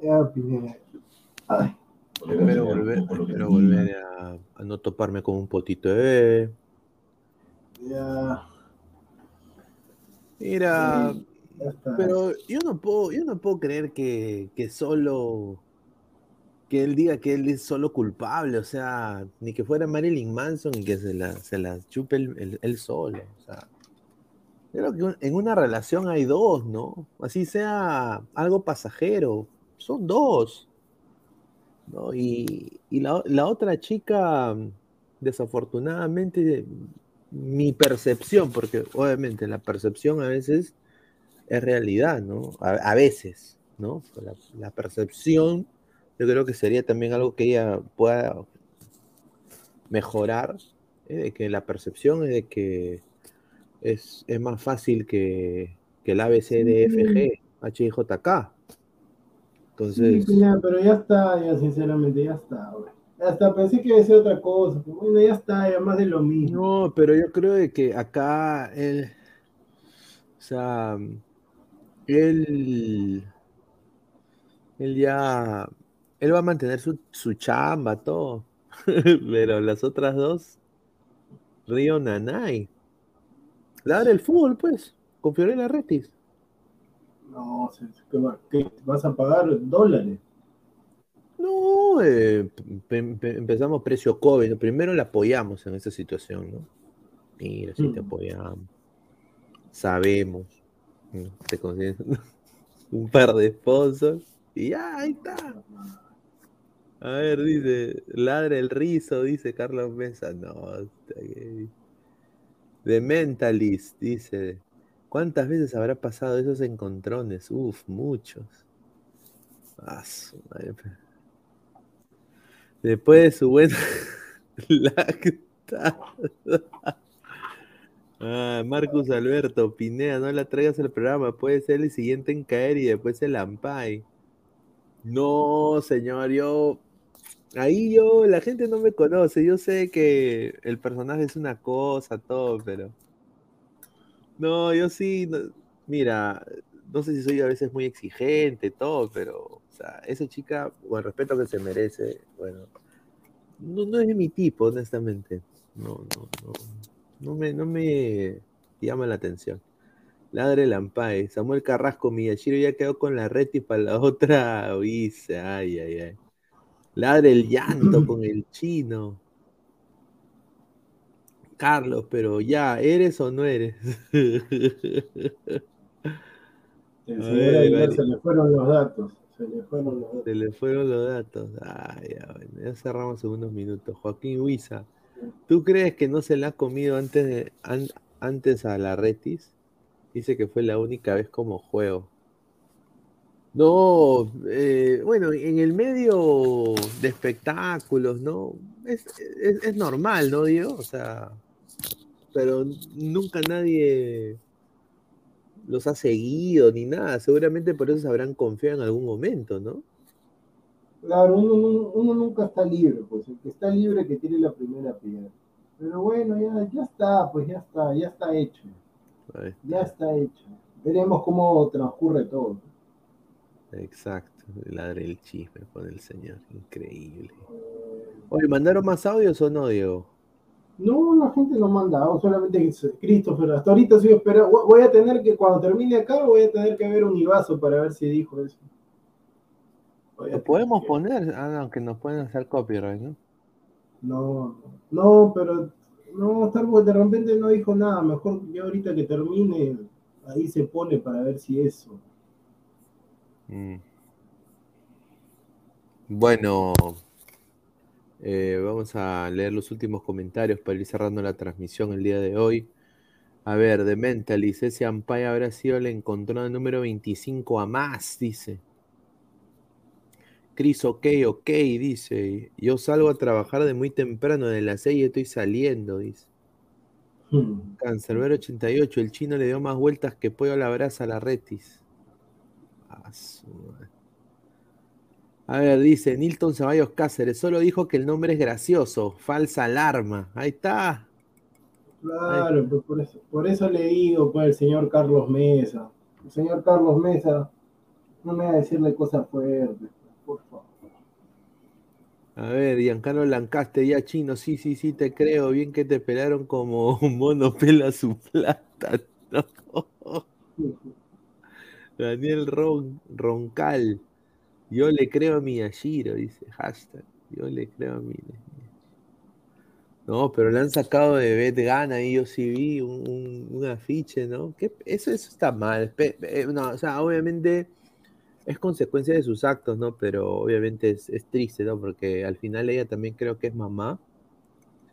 [SPEAKER 7] Ya, Pineda. Ay,
[SPEAKER 11] volver a
[SPEAKER 9] Espero volver, espero volver a, a no toparme con un potito de bebé.
[SPEAKER 7] ya,
[SPEAKER 9] Mira,
[SPEAKER 7] ya está.
[SPEAKER 9] pero yo no puedo, yo no puedo creer que, que solo que él diga que él es solo culpable, o sea, ni que fuera Marilyn Manson y que se la, se la chupe él, él- él solo. O sea, creo que en una relación hay dos, ¿no? Así sea algo pasajero, son dos. ¿no? Y, y la, la otra chica, desafortunadamente, mi percepción, porque obviamente la percepción a veces es realidad, ¿no? A, veces, ¿no? La, la percepción, yo creo que sería también algo que ella pueda mejorar, ¿eh? de que la percepción es de que es, es más fácil que, que el ABCDFG, HIJK. Entonces,
[SPEAKER 7] Sí, pero ya está, ya sinceramente, ya está, güey. Ya está, pensé que iba a ser otra cosa, pero bueno, ya está, ya más de lo mismo.
[SPEAKER 9] No, pero yo creo de que acá él, o sea, él, él ya, él va a mantener su, su chamba, todo, pero las otras dos, Río Nanay, ladra el fútbol, pues, con Fiorella Retis.
[SPEAKER 7] No, ¿qué, va- qué? vas a pagar dólares.
[SPEAKER 9] No, eh, pe- pe- empezamos precio COVID, primero la apoyamos en esta situación, ¿no? Mira, sí te
[SPEAKER 7] Mm.
[SPEAKER 9] apoyamos, sabemos, te consigues un par de sponsors y ya, ahí está. A ver, dice, ladra el rizo, dice Carlos Mesa, no, está que- The Mentalist, dice, ¿cuántas veces habrá pasado esos encontrones? Uf, muchos. Ah, Después de su buena lactada. Ah, Marcus Alberto, Pinea, no la traigas al programa, puede ser el siguiente en caer y después el Ampay. No, señor, yo. Ahí yo, la gente no me conoce, yo sé que el personaje es una cosa, todo, pero. No, yo sí, mira, no sé si soy a veces muy exigente, todo, pero, o sea, esa chica, con el respeto que se merece, bueno, no, es mi tipo, honestamente. No, no, no, no me, no me llama la atención. Ladre Lampae, Samuel Carrasco, Miyashiro ya quedó con la red y para la otra, dice, ay, ay, ay. Ladre el llanto con el chino. Carlos, pero ya, ¿eres o no eres?
[SPEAKER 7] El señor Aguilar se le fueron los datos. Se le fueron los datos.
[SPEAKER 9] Se le fueron los datos. Ay, ya, bueno, ya cerramos en unos minutos. Joaquín Huiza, ¿tú crees que no se la ha comido antes, de, an- antes a la Retis? Dice que fue la única vez como juego. No, eh, bueno, en el medio de espectáculos, ¿no? Es, es- es normal, ¿no, Diego? O sea, pero nunca nadie los ha seguido ni nada. Seguramente por eso se habrán confiado en algún momento, ¿no?
[SPEAKER 7] Claro, uno, uno- uno nunca está libre, pues el que está libre que tiene la primera piedra. Pero bueno, ya, ya está, pues ya está, ya está hecho, ya está hecho. Veremos cómo transcurre todo.
[SPEAKER 9] Exacto, ladre el chisme con el señor, increíble. Oye, ¿mandaron más audios o no, Diego?
[SPEAKER 7] No, la gente no manda, solamente Christopher, hasta ahorita estoy esperando. Voy- a tener que, cuando termine acá, voy a tener que ver un Ibazo para ver si dijo eso.
[SPEAKER 9] Lo podemos poner, ah, no, que nos pueden hacer copyright, ¿no?
[SPEAKER 7] No, no, pero no, Starbucks de repente no dijo nada. Mejor ya ahorita que termine, ahí se pone para ver si eso.
[SPEAKER 9] Mm. Bueno, eh, vamos a leer los últimos comentarios para ir cerrando la transmisión el día de hoy. A ver, de Mentalis, ese Ampay habrá sido el encontrado número 25 a más, dice. Cris, ok, ok, dice. Yo salgo a trabajar de muy temprano, de las 6 estoy saliendo, dice. Cancerbero 88, el chino le dio más vueltas que pollo a la brasa a la retis. A su madre. A ver, dice Nilton Ceballos Cáceres, solo dijo que el nombre es gracioso, falsa alarma. Ahí está.
[SPEAKER 7] Claro, pues por eso, por eso le digo pues el señor Carlos Mesa. El señor Carlos Mesa, no me va a decirle cosas fuertes, por favor.
[SPEAKER 9] A ver, Giancarlo Lancaste, ya chino, sí, sí, sí, te creo. Bien que te pelaron como un mono pela su plata. No. Daniel Ron, Roncal, yo le creo a Miyashiro, dice, hashtag, yo le creo a mi. No, pero le han sacado de Bet Gana y yo sí vi un, un- afiche, ¿no? ¿Qué- Eso, eso está mal. Eh, no, o sea, obviamente es consecuencia de sus actos, ¿no? Pero obviamente es, es triste, ¿no? Porque al final ella también creo que es mamá,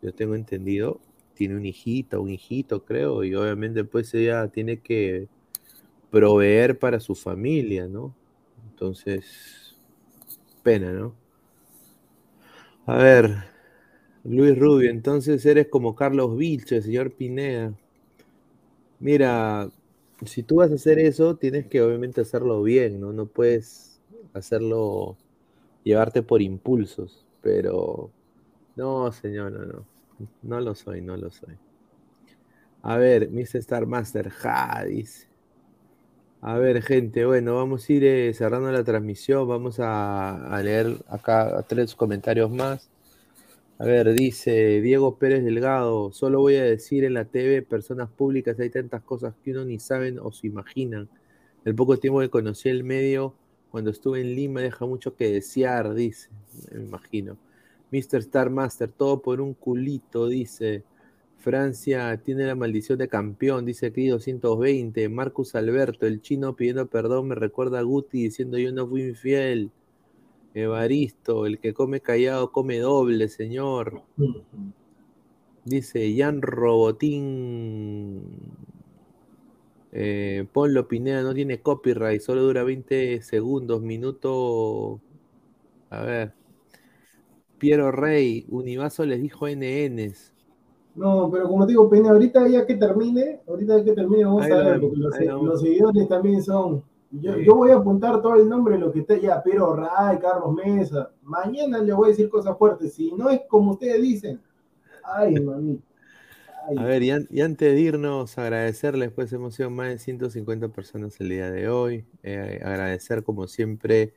[SPEAKER 9] yo tengo entendido, tiene un hijito, un hijito, creo, y obviamente pues ella tiene que proveer para su familia, ¿no? Entonces, pena, ¿no? A ver, Luis Rubio, entonces eres como Carlos Vilche, señor Pineda. Mira, si tú vas a hacer eso, tienes que obviamente hacerlo bien, ¿no? No puedes hacerlo, llevarte por impulsos, pero no, señor, no, no. No lo soy, no lo soy. A ver, Mr. Star Master, ja, dice. A ver, gente, bueno, vamos a ir eh, cerrando la transmisión. Vamos a, leer acá tres comentarios más. A ver, dice Diego Pérez Delgado, solo voy a decir en la TV, personas públicas, hay tantas cosas que uno ni saben o se imaginan. El poco tiempo que conocí el medio, cuando estuve en Lima, deja mucho que desear, dice, me imagino. Mr. Star Master, todo por un culito, dice. Francia tiene la maldición de campeón, dice aquí 220. Marcus Alberto, el chino pidiendo perdón, me recuerda a Guti diciendo yo no fui infiel. Evaristo, el que come callado come doble, señor. Dice Jan Robotín. Eh, Ponlo Pineda no tiene copyright, solo dura 20 segundos, minuto. A ver. Piero Rey, Univaso les dijo NNs.
[SPEAKER 7] No, pero como te digo, Peña, ahorita ya que termine, ahorita que termine, vamos
[SPEAKER 9] Ahí
[SPEAKER 7] a ver, porque los, seguidores también son. Yo,
[SPEAKER 9] Sí.
[SPEAKER 7] yo voy a apuntar todo el nombre de lo que está ya, Pero Ray, Carlos Mesa. Mañana le voy a decir cosas fuertes. Si no es como ustedes dicen, ay, mami.
[SPEAKER 9] A ver, y, an- y antes de irnos, agradecerles, pues hemos sido más de 150 personas el día de hoy. Eh, agradecer, como siempre,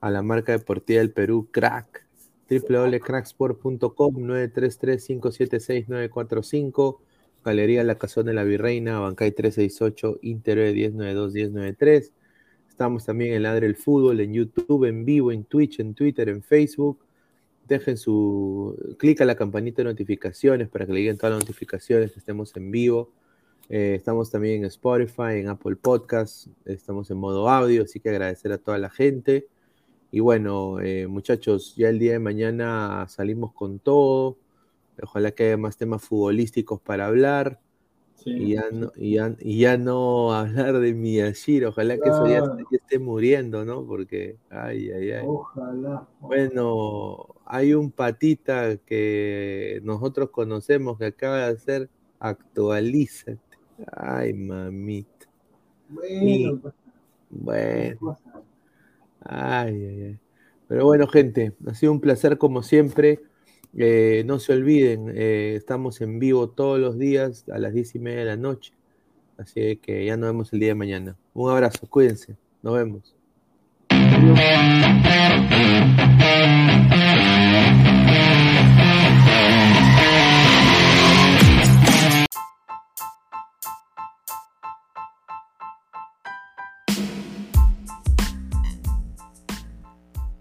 [SPEAKER 9] a la marca deportiva del Perú, Crack, www.cracksport.com, 933-576-945, Galería La Casona de la Virreina, Bancay 368, Interior 1092-1093. Estamos también en Ladre el Fútbol, en YouTube, en vivo, en Twitch, en Twitter, en Facebook. Dejen su. Clic a la campanita de notificaciones para que le lleguen todas las notificaciones que estemos en vivo. Eh, estamos también en Spotify, en Apple Podcasts. Estamos en modo audio, así que agradecer a toda la gente. Y bueno, eh, muchachos, ya el día de mañana salimos con todo. Ojalá que haya más temas futbolísticos para hablar. Y, ya no, y, ya, y ya no hablar de Miyashiro. Ojalá que eso ya, esté muriendo, ¿no? Porque, ay, ay, ay.
[SPEAKER 7] Ojalá.
[SPEAKER 9] Bueno, hay un patita que nosotros conocemos que acaba de hacer actualízate. Ay, mamita.
[SPEAKER 7] Bueno, pues,
[SPEAKER 9] Bueno. Ay, ay, ay.
[SPEAKER 5] Pero bueno, gente, ha sido un placer como siempre. Eh, no se olviden, eh, estamos en vivo todos los días a las diez y media de la noche. Así que ya nos vemos el día de mañana. Un abrazo, cuídense. Nos vemos.